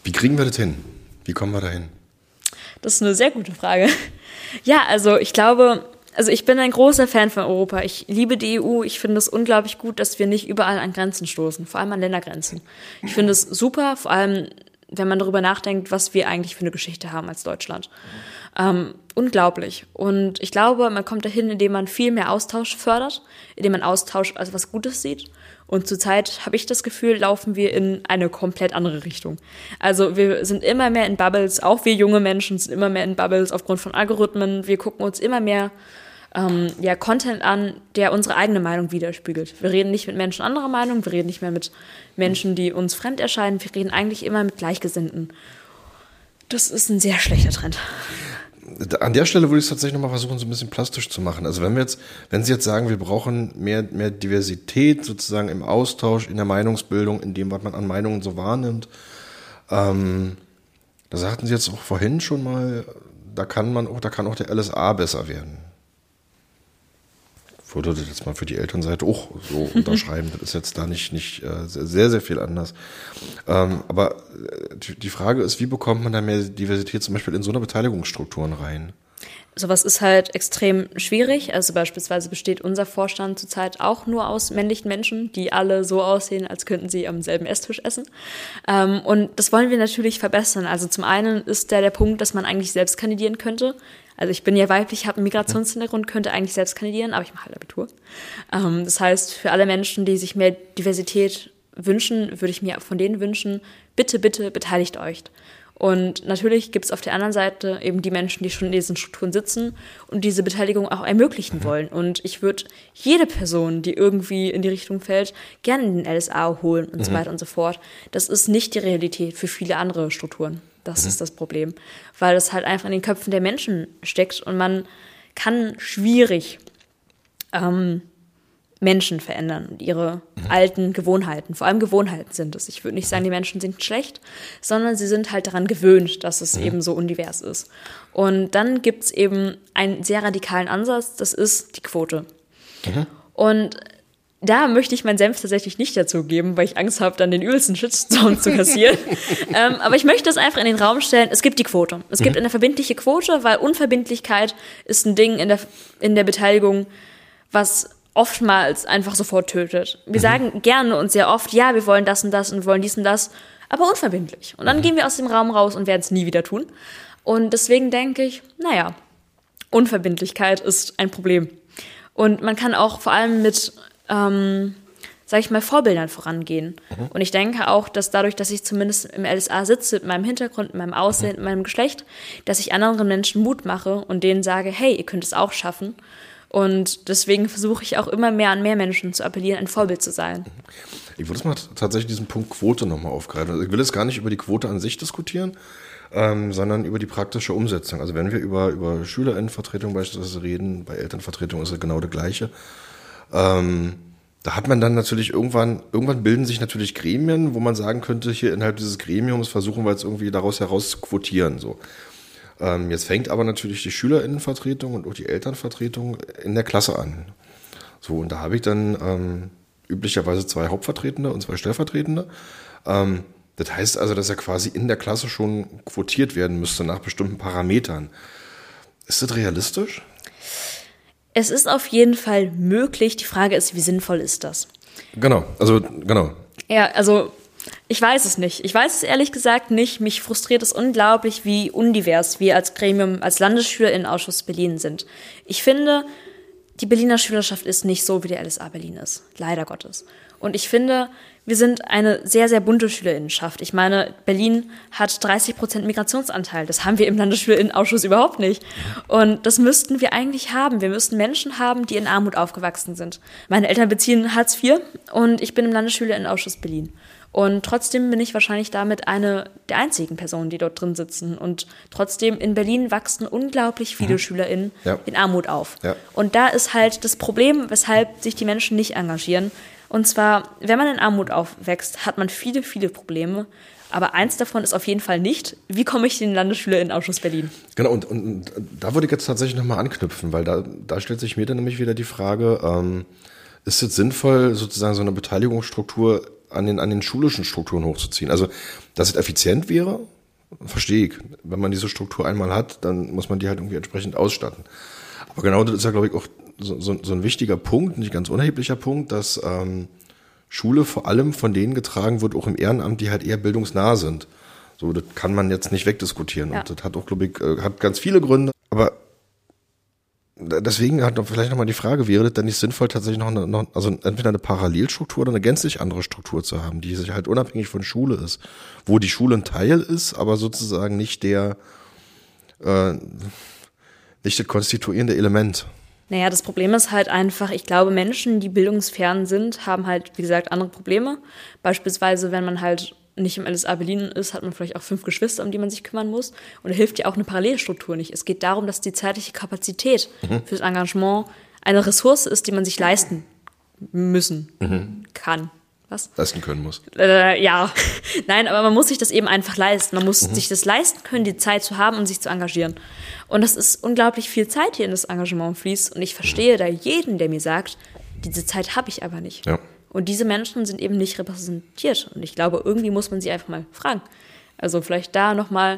Wie kriegen wir das hin? Wie kommen wir dahin? Das ist eine sehr gute Frage. Ja, also ich glaube, also ich bin ein großer Fan von Europa. Ich liebe die EU. Ich finde es unglaublich gut, dass wir nicht überall an Grenzen stoßen, vor allem an Ländergrenzen. Ich finde es super, vor allem wenn man darüber nachdenkt, was wir eigentlich für eine Geschichte haben als Deutschland. Ähm, unglaublich. Und ich glaube, man kommt dahin, indem man viel mehr Austausch fördert, indem man Austausch als was Gutes sieht. Und zurzeit habe ich das Gefühl, laufen wir in eine komplett andere Richtung. Also wir sind immer mehr in Bubbles, auch wir junge Menschen sind immer mehr in Bubbles aufgrund von Algorithmen. Wir gucken uns immer mehr ähm, ja, Content an, der unsere eigene Meinung widerspiegelt. Wir reden nicht mit Menschen anderer Meinung, wir reden nicht mehr mit Menschen, die uns fremd erscheinen, wir reden eigentlich immer mit Gleichgesinnten. Das ist ein sehr schlechter Trend. An der Stelle würde ich es tatsächlich nochmal versuchen, so ein bisschen plastisch zu machen. Also wenn wir jetzt, wenn Sie jetzt sagen, wir brauchen mehr, mehr Diversität sozusagen im Austausch, in der Meinungsbildung, in dem, was man an Meinungen so wahrnimmt, ähm, da sagten Sie jetzt auch vorhin schon mal, da kann man auch, da kann auch der LSA besser werden würde das jetzt mal für die Elternseite auch so unterschreiben. Das ist jetzt da nicht, nicht äh, sehr, sehr viel anders. Ähm, aber äh, die Frage ist, wie bekommt man da mehr Diversität zum Beispiel in so eine Beteiligungsstrukturen rein? Sowas ist halt extrem schwierig. Also beispielsweise besteht unser Vorstand zurzeit auch nur aus männlichen Menschen, die alle so aussehen, als könnten sie am selben Esstisch essen. Ähm, und das wollen wir natürlich verbessern. Also zum einen ist da der Punkt, dass man eigentlich selbst kandidieren könnte. Also ich bin ja weiblich, habe einen Migrationshintergrund, könnte eigentlich selbst kandidieren, aber ich mache halt Abitur. Ähm, das heißt, für alle Menschen, die sich mehr Diversität wünschen, würde ich mir von denen wünschen, bitte, bitte beteiligt euch. Und natürlich gibt es auf der anderen Seite eben die Menschen, die schon in diesen Strukturen sitzen und diese Beteiligung auch ermöglichen mhm. wollen. Und ich würde jede Person, die irgendwie in die Richtung fällt, gerne in den LSA holen und mhm. so weiter und so fort. Das ist nicht die Realität für viele andere Strukturen. Das mhm. ist das Problem. Weil es halt einfach in den Köpfen der Menschen steckt und man kann schwierig ähm, Menschen verändern und ihre mhm. alten Gewohnheiten. Vor allem Gewohnheiten sind es. Ich würde nicht sagen, die Menschen sind schlecht, sondern sie sind halt daran gewöhnt, dass es mhm. eben so univers ist. Und dann gibt es eben einen sehr radikalen Ansatz, das ist die Quote. Mhm. Und da möchte ich meinen Senf tatsächlich nicht dazu geben, weil ich Angst habe, dann den übelsten Shitstorm zu kassieren. ähm, aber ich möchte es einfach in den Raum stellen. Es gibt die Quote. Es mhm. gibt eine verbindliche Quote, weil Unverbindlichkeit ist ein Ding in der, in der Beteiligung, was oftmals einfach sofort tötet. Wir mhm. sagen gerne und sehr oft, ja, wir wollen das und das und wollen dies und das, aber unverbindlich. Und dann mhm. gehen wir aus dem Raum raus und werden es nie wieder tun. Und deswegen denke ich, naja, Unverbindlichkeit ist ein Problem. Und man kann auch vor allem mit ähm, sage ich mal, Vorbildern vorangehen. Mhm. Und ich denke auch, dass dadurch, dass ich zumindest im LSA sitze, mit meinem Hintergrund, mit meinem Aussehen, mhm. mit meinem Geschlecht, dass ich anderen Menschen Mut mache und denen sage, hey, ihr könnt es auch schaffen. Und deswegen versuche ich auch immer mehr an mehr Menschen zu appellieren, ein Vorbild zu sein. Ich würde mal tatsächlich diesen Punkt Quote nochmal aufgreifen. Also ich will jetzt gar nicht über die Quote an sich diskutieren, ähm, sondern über die praktische Umsetzung. Also wenn wir über, über Schülerinnenvertretung beispielsweise reden, bei Elternvertretung ist es genau das Gleiche. Ähm, da hat man dann natürlich irgendwann, irgendwann bilden sich natürlich Gremien, wo man sagen könnte, hier innerhalb dieses Gremiums versuchen wir jetzt irgendwie daraus heraus zu quotieren, so. Ähm, jetzt fängt aber natürlich die Schülerinnenvertretung und auch die Elternvertretung in der Klasse an. So, und da habe ich dann ähm, üblicherweise zwei Hauptvertretende und zwei Stellvertretende. Ähm, das heißt also, dass er quasi in der Klasse schon quotiert werden müsste nach bestimmten Parametern. Ist das realistisch? Es ist auf jeden Fall möglich. Die Frage ist, wie sinnvoll ist das? Genau, also genau. Ja, also ich weiß es nicht. Ich weiß es ehrlich gesagt nicht. Mich frustriert es unglaublich, wie undivers wir als Gremium, als Landesschülerinnenausschuss Berlin sind. Ich finde, die Berliner Schülerschaft ist nicht so, wie der LSA Berlin ist. Leider Gottes. Und ich finde, wir sind eine sehr, sehr bunte Schülerinnenschaft. Ich meine, Berlin hat 30 Prozent Migrationsanteil. Das haben wir im Landesschülerinnenausschuss überhaupt nicht. Und das müssten wir eigentlich haben. Wir müssten Menschen haben, die in Armut aufgewachsen sind. Meine Eltern beziehen Hartz IV und ich bin im Landesschülerinnenausschuss Berlin. Und trotzdem bin ich wahrscheinlich damit eine der einzigen Personen, die dort drin sitzen. Und trotzdem in Berlin wachsen unglaublich viele mhm. SchülerInnen ja. in Armut auf. Ja. Und da ist halt das Problem, weshalb sich die Menschen nicht engagieren, Und zwar, wenn man in Armut aufwächst, hat man viele, viele Probleme. Aber eins davon ist auf jeden Fall nicht, wie komme ich den Landesschülerinnenausschuss Berlin? Genau, und, und, und da würde ich jetzt tatsächlich nochmal anknüpfen, weil da, da stellt sich mir dann nämlich wieder die Frage, ähm, ist es sinnvoll, sozusagen so eine Beteiligungsstruktur an den, an den schulischen Strukturen hochzuziehen? Also, dass es effizient wäre, verstehe ich. Wenn man diese Struktur einmal hat, dann muss man die halt irgendwie entsprechend ausstatten. Aber genau das ist ja, glaube ich, auch so, so, so ein wichtiger Punkt, nicht ganz unerheblicher Punkt, dass ähm, Schule vor allem von denen getragen wird, auch im Ehrenamt, die halt eher bildungsnah sind. So, das kann man jetzt nicht wegdiskutieren. Ja. Und das hat auch, glaube ich, äh, hat ganz viele Gründe. Aber deswegen hat vielleicht nochmal die Frage, wäre das dann nicht sinnvoll, tatsächlich noch, eine, noch also entweder eine Parallelstruktur oder eine gänzlich andere Struktur zu haben, die sich halt unabhängig von Schule ist, wo die Schule ein Teil ist, aber sozusagen nicht der, äh, nicht das konstituierende Element. Naja, das Problem ist halt einfach, ich glaube, Menschen, die bildungsfern sind, haben halt, wie gesagt, andere Probleme. Beispielsweise, wenn man halt nicht im LSA Berlin ist, hat man vielleicht auch fünf Geschwister, um die man sich kümmern muss. Und da hilft ja auch eine Parallelstruktur nicht. Es geht darum, dass die zeitliche Kapazität mhm. fürs Engagement eine Ressource ist, die man sich leisten müssen mhm. kann. Was? Leisten können muss. Äh, ja, nein, aber man muss sich das eben einfach leisten. Man muss mhm. sich das leisten können, die Zeit zu haben und sich zu engagieren. Und das ist unglaublich viel Zeit, die in das Engagement fließt. Und ich verstehe mhm. da jeden, der mir sagt, diese Zeit habe ich aber nicht. Ja. Und diese Menschen sind eben nicht repräsentiert. Und ich glaube, irgendwie muss man sie einfach mal fragen. Also vielleicht da nochmal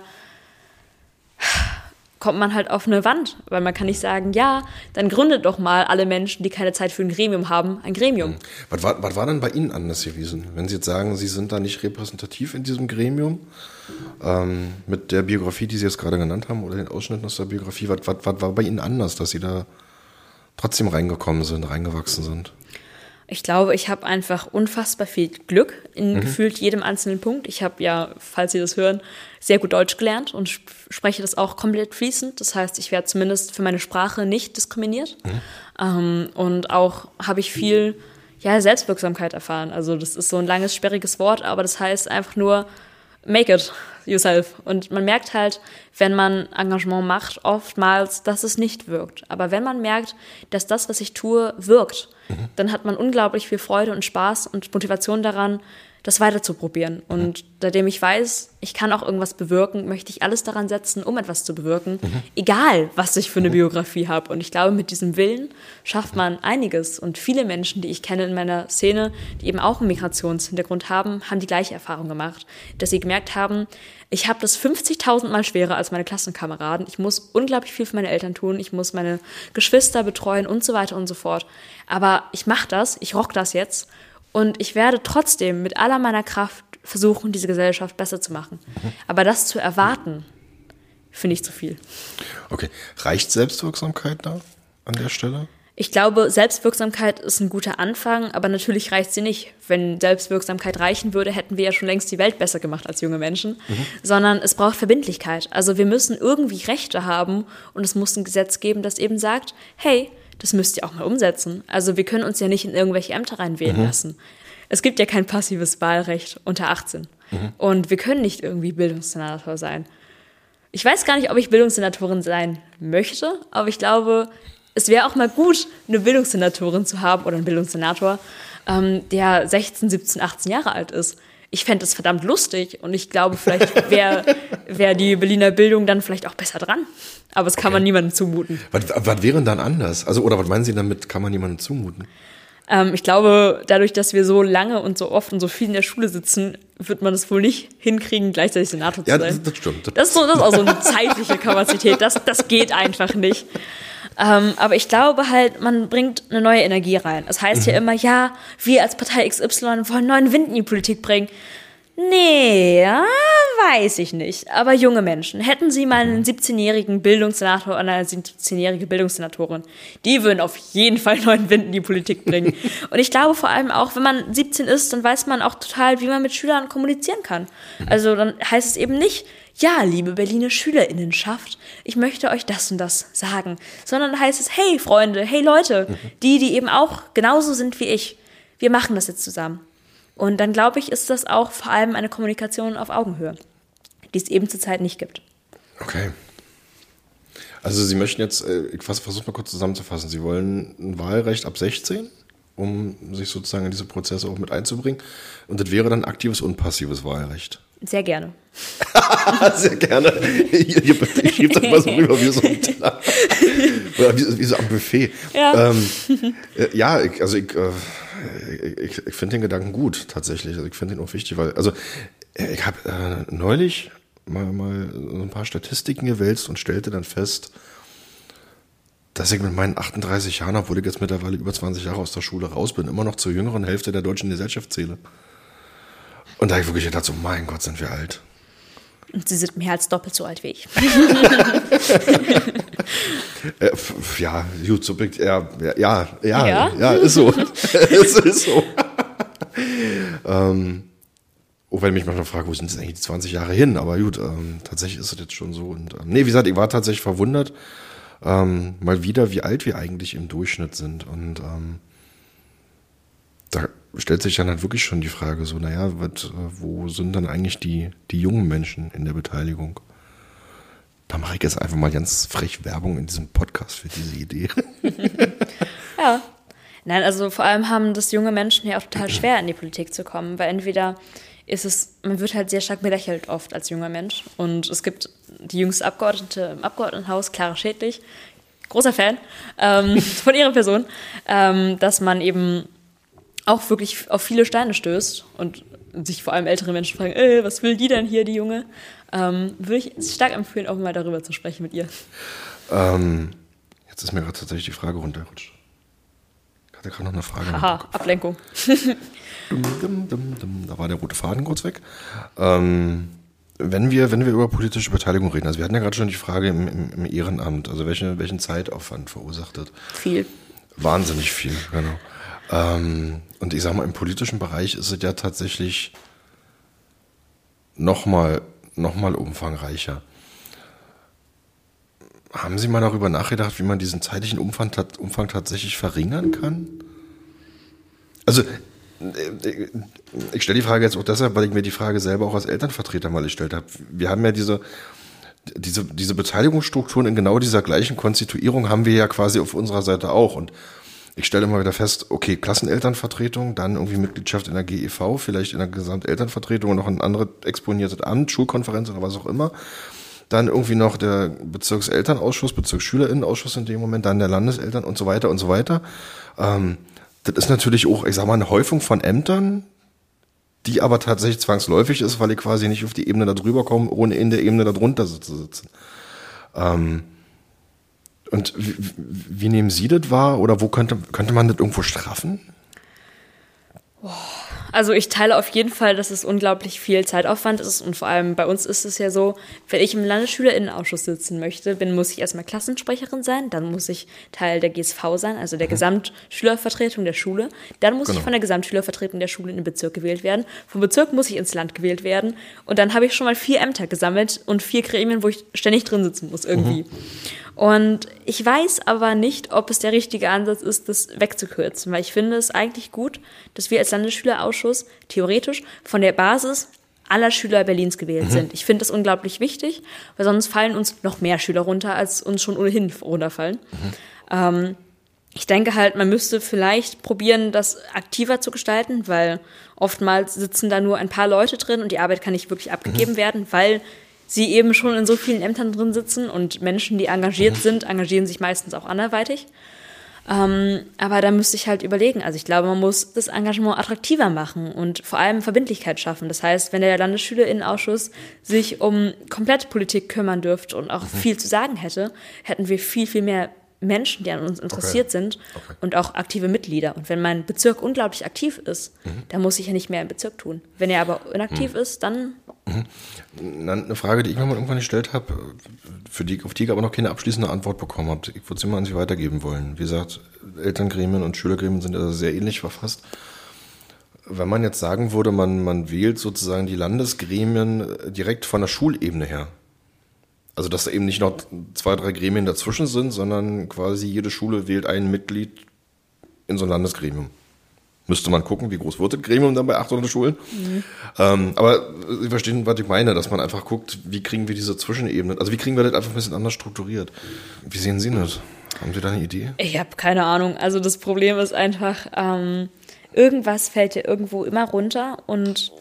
kommt man halt auf eine Wand, weil man kann nicht sagen, ja, dann gründet doch mal alle Menschen, die keine Zeit für ein Gremium haben, ein Gremium. Hm. Was war, was war denn bei Ihnen anders gewesen, wenn Sie jetzt sagen, Sie sind da nicht repräsentativ in diesem Gremium? Ähm, mit der Biografie, die Sie jetzt gerade genannt haben, oder den Ausschnitten aus der Biografie, was, was, was war bei Ihnen anders, dass Sie da trotzdem reingekommen sind, reingewachsen sind? Ich glaube, ich habe einfach unfassbar viel Glück in mhm. gefühlt jedem einzelnen Punkt. Ich habe ja, falls Sie das hören, sehr gut Deutsch gelernt und spreche das auch komplett fließend. Das heißt, ich werde zumindest für meine Sprache nicht diskriminiert. Mhm. Ähm, und auch habe ich viel ja, Selbstwirksamkeit erfahren. Also das ist so ein langes, sperriges Wort, aber das heißt einfach nur, make it yourself. Und man merkt halt, wenn man Engagement macht, oftmals, dass es nicht wirkt. Aber wenn man merkt, dass das, was ich tue, wirkt, dann hat man unglaublich viel Freude und Spaß und Motivation daran, das weiterzuprobieren. Und seitdem ich weiß, ich kann auch irgendwas bewirken, möchte ich alles daran setzen, um etwas zu bewirken, mhm. egal was ich für eine mhm. Biografie habe. Und ich glaube, mit diesem Willen schafft man einiges. Und viele Menschen, die ich kenne in meiner Szene, die eben auch einen Migrationshintergrund haben, haben die gleiche Erfahrung gemacht, dass sie gemerkt haben, ich habe das 50.000 Mal schwerer als meine Klassenkameraden. Ich muss unglaublich viel für meine Eltern tun. Ich muss meine Geschwister betreuen und so weiter und so fort. Aber ich mache das, ich rock das jetzt und ich werde trotzdem mit aller meiner Kraft versuchen, diese Gesellschaft besser zu machen. Aber das zu erwarten, finde ich zu viel. Okay. Reicht Selbstwirksamkeit da an der Stelle? Ich glaube, Selbstwirksamkeit ist ein guter Anfang, aber natürlich reicht sie nicht. Wenn Selbstwirksamkeit reichen würde, hätten wir ja schon längst die Welt besser gemacht als junge Menschen, mhm. sondern es braucht Verbindlichkeit. Also wir müssen irgendwie Rechte haben und es muss ein Gesetz geben, das eben sagt, hey, das müsst ihr auch mal umsetzen. Also wir können uns ja nicht in irgendwelche Ämter reinwählen mhm. lassen. Es gibt ja kein passives Wahlrecht unter 18. Mhm. Und wir können nicht irgendwie Bildungssenator sein. Ich weiß gar nicht, ob ich Bildungssenatorin sein möchte, aber ich glaube, es wäre auch mal gut, eine Bildungssenatorin zu haben oder einen Bildungssenator, ähm, der 16, 17, 18 Jahre alt ist. Ich fände das verdammt lustig und ich glaube, vielleicht wäre wär die Berliner Bildung dann vielleicht auch besser dran. Aber es kann okay. man niemandem zumuten. Was, was wäre dann anders? Also, oder was meinen Sie damit, kann man niemandem zumuten? Ähm, ich glaube, dadurch, dass wir so lange und so oft und so viel in der Schule sitzen, wird man es wohl nicht hinkriegen, gleichzeitig Senator zu ja, sein. Ja, das, stimmt. Das ist, so, das ist auch so eine zeitliche Kapazität. Das, das geht einfach nicht. Ähm, aber ich glaube halt, man bringt eine neue Energie rein. Es heißt mhm. ja immer, ja, wir als Partei XY wollen neuen Wind in die Politik bringen. Nee, ja, weiß ich nicht. Aber junge Menschen, hätten Sie mal einen 17-jährigen Bildungssenator oder eine 17-jährige Bildungssenatorin, die würden auf jeden Fall neuen Wind in die Politik bringen. Und ich glaube vor allem auch, wenn man 17 ist, dann weiß man auch total, wie man mit Schülern kommunizieren kann. Also dann heißt es eben nicht, ja, liebe Berliner Schülerinnenschaft, ich möchte euch das und das sagen, sondern heißt es, hey Freunde, hey Leute, die, die eben auch genauso sind wie ich, wir machen das jetzt zusammen. Und dann glaube ich, ist das auch vor allem eine Kommunikation auf Augenhöhe, die es eben zurzeit nicht gibt. Okay. Also Sie möchten jetzt, äh, ich versuche mal kurz zusammenzufassen, Sie wollen ein Wahlrecht ab 16? um sich sozusagen in diese Prozesse auch mit einzubringen. Und das wäre dann aktives und passives Wahlrecht. Sehr gerne. Sehr gerne. Ich schiebe das mal so rüber wie so, ein, wie, wie so am Buffet. Ja, ähm, äh, ja ich, also ich, äh, ich, ich finde den Gedanken gut tatsächlich. Also ich finde den auch wichtig, weil, also ich habe äh, neulich mal, mal so ein paar Statistiken gewälzt und stellte dann fest, dass ich mit meinen 38 Jahren, obwohl ich jetzt mittlerweile über 20 Jahre aus der Schule raus bin, immer noch zur jüngeren Hälfte der deutschen Gesellschaft zähle. Und da habe ich wirklich gedacht, so mein Gott, sind wir alt. Und Sie sind mehr als doppelt so alt wie ich. äh, ja, gut, so ja, ja, ja, ja, ja, ist so. es ist so. ähm, auch wenn ich mich manchmal frage, wo sind denn eigentlich die 20 Jahre hin? Aber gut, ähm, tatsächlich ist es jetzt schon so. Und, ähm, nee, wie gesagt, ich war tatsächlich verwundert, ähm, mal wieder, wie alt wir eigentlich im Durchschnitt sind. Und ähm, da stellt sich dann halt wirklich schon die Frage, so, naja, wat, wo sind dann eigentlich die, die jungen Menschen in der Beteiligung? Da mache ich jetzt einfach mal ganz frech Werbung in diesem Podcast für diese Idee. ja. Nein, also vor allem haben das junge Menschen ja auch total schwer, in die Politik zu kommen, weil entweder ist es, man wird halt sehr stark belächelt oft als junger Mensch. Und es gibt die jüngste Abgeordnete im Abgeordnetenhaus, Clara Schädlich, großer Fan ähm, von ihrer Person, ähm, dass man eben auch wirklich auf viele Steine stößt und sich vor allem ältere Menschen fragen, äh, was will die denn hier, die Junge? Ähm, würde ich stark empfehlen, auch mal darüber zu sprechen mit ihr. Ähm, jetzt ist mir gerade tatsächlich die Frage runtergerutscht. Ich hatte gerade noch eine Frage. Haha, Ablenkung. Dum, dum, dum, da war der rote Faden kurz weg. Ähm, wenn wir, wenn wir über politische Beteiligung reden, also wir hatten ja gerade schon die Frage im, im, im Ehrenamt, also welche, welchen Zeitaufwand verursacht das? Viel. Wahnsinnig viel, genau. Ähm, und ich sag mal, im politischen Bereich ist es ja tatsächlich nochmal noch mal umfangreicher. Haben Sie mal darüber nachgedacht, wie man diesen zeitlichen Umfang, Umfang tatsächlich verringern kann? Also ich stelle die Frage jetzt auch deshalb, weil ich mir die Frage selber auch als Elternvertreter mal gestellt habe. Wir haben ja diese, diese, diese Beteiligungsstrukturen in genau dieser gleichen Konstituierung haben wir ja quasi auf unserer Seite auch. Und ich stelle immer wieder fest, okay, Klassenelternvertretung, dann irgendwie Mitgliedschaft in der GEV, vielleicht in der Gesamtelternvertretung und noch ein anderes exponiertes Amt, Schulkonferenz oder was auch immer. Dann irgendwie noch der Bezirkselternausschuss, Bezirksschülerinnenausschuss in dem Moment, dann der Landeseltern und so weiter und so weiter. Ähm, das ist natürlich auch, ich sag mal, eine Häufung von Ämtern, die aber tatsächlich zwangsläufig ist, weil ich quasi nicht auf die Ebene da drüber komme, ohne in der Ebene darunter zu sitzen. Ähm, und wie, wie, nehmen Sie das wahr? Oder wo könnte, könnte man das irgendwo straffen? Also ich teile auf jeden Fall, dass es unglaublich viel Zeitaufwand ist und vor allem bei uns ist es ja so, wenn ich im Landesschülerinnenausschuss sitzen möchte, bin, muss ich erstmal Klassensprecherin sein, dann muss ich Teil der GSV sein, also der mhm. Gesamtschülervertretung der Schule, dann muss genau. ich von der Gesamtschülervertretung der Schule in den Bezirk gewählt werden, vom Bezirk muss ich ins Land gewählt werden und dann habe ich schon mal vier Ämter gesammelt und vier Gremien, wo ich ständig drin sitzen muss irgendwie. Mhm. Und ich weiß aber nicht, ob es der richtige Ansatz ist, das wegzukürzen, weil ich finde es eigentlich gut, dass wir als Landesschülerausschuss theoretisch von der Basis aller Schüler Berlins gewählt mhm. sind. Ich finde das unglaublich wichtig, weil sonst fallen uns noch mehr Schüler runter, als uns schon ohnehin runterfallen. Mhm. Ähm, ich denke halt, man müsste vielleicht probieren, das aktiver zu gestalten, weil oftmals sitzen da nur ein paar Leute drin und die Arbeit kann nicht wirklich abgegeben mhm. werden, weil sie eben schon in so vielen Ämtern drin sitzen und Menschen, die engagiert mhm. sind, engagieren sich meistens auch anderweitig. Ähm, aber da müsste ich halt überlegen. Also ich glaube, man muss das Engagement attraktiver machen und vor allem Verbindlichkeit schaffen. Das heißt, wenn der Landesschülerinnenausschuss sich um Komplettpolitik kümmern dürfte und auch mhm. viel zu sagen hätte, hätten wir viel, viel mehr Menschen, die an uns interessiert okay. sind okay. und auch aktive Mitglieder. Und wenn mein Bezirk unglaublich aktiv ist, mhm. dann muss ich ja nicht mehr im Bezirk tun. Wenn er aber inaktiv mhm. ist, dann. Mhm. Eine Frage, die ich mir mal irgendwann gestellt habe, für die, auf die ich aber noch keine abschließende Antwort bekommen habe. Ich würde sie mal an Sie weitergeben wollen. Wie gesagt, Elterngremien und Schülergremien sind ja sehr ähnlich verfasst. Wenn man jetzt sagen würde, man, man wählt sozusagen die Landesgremien direkt von der Schulebene her, also, dass da eben nicht noch zwei, drei Gremien dazwischen sind, sondern quasi jede Schule wählt ein Mitglied in so ein Landesgremium. Müsste man gucken, wie groß wird das Gremium dann bei 800 Schulen. Mhm. Ähm, aber Sie verstehen, was ich meine, dass man einfach guckt, wie kriegen wir diese Zwischenebenen, also wie kriegen wir das einfach ein bisschen anders strukturiert. Wie sehen Sie das? Haben Sie da eine Idee? Ich habe keine Ahnung. Also das Problem ist einfach, ähm, irgendwas fällt ja irgendwo immer runter und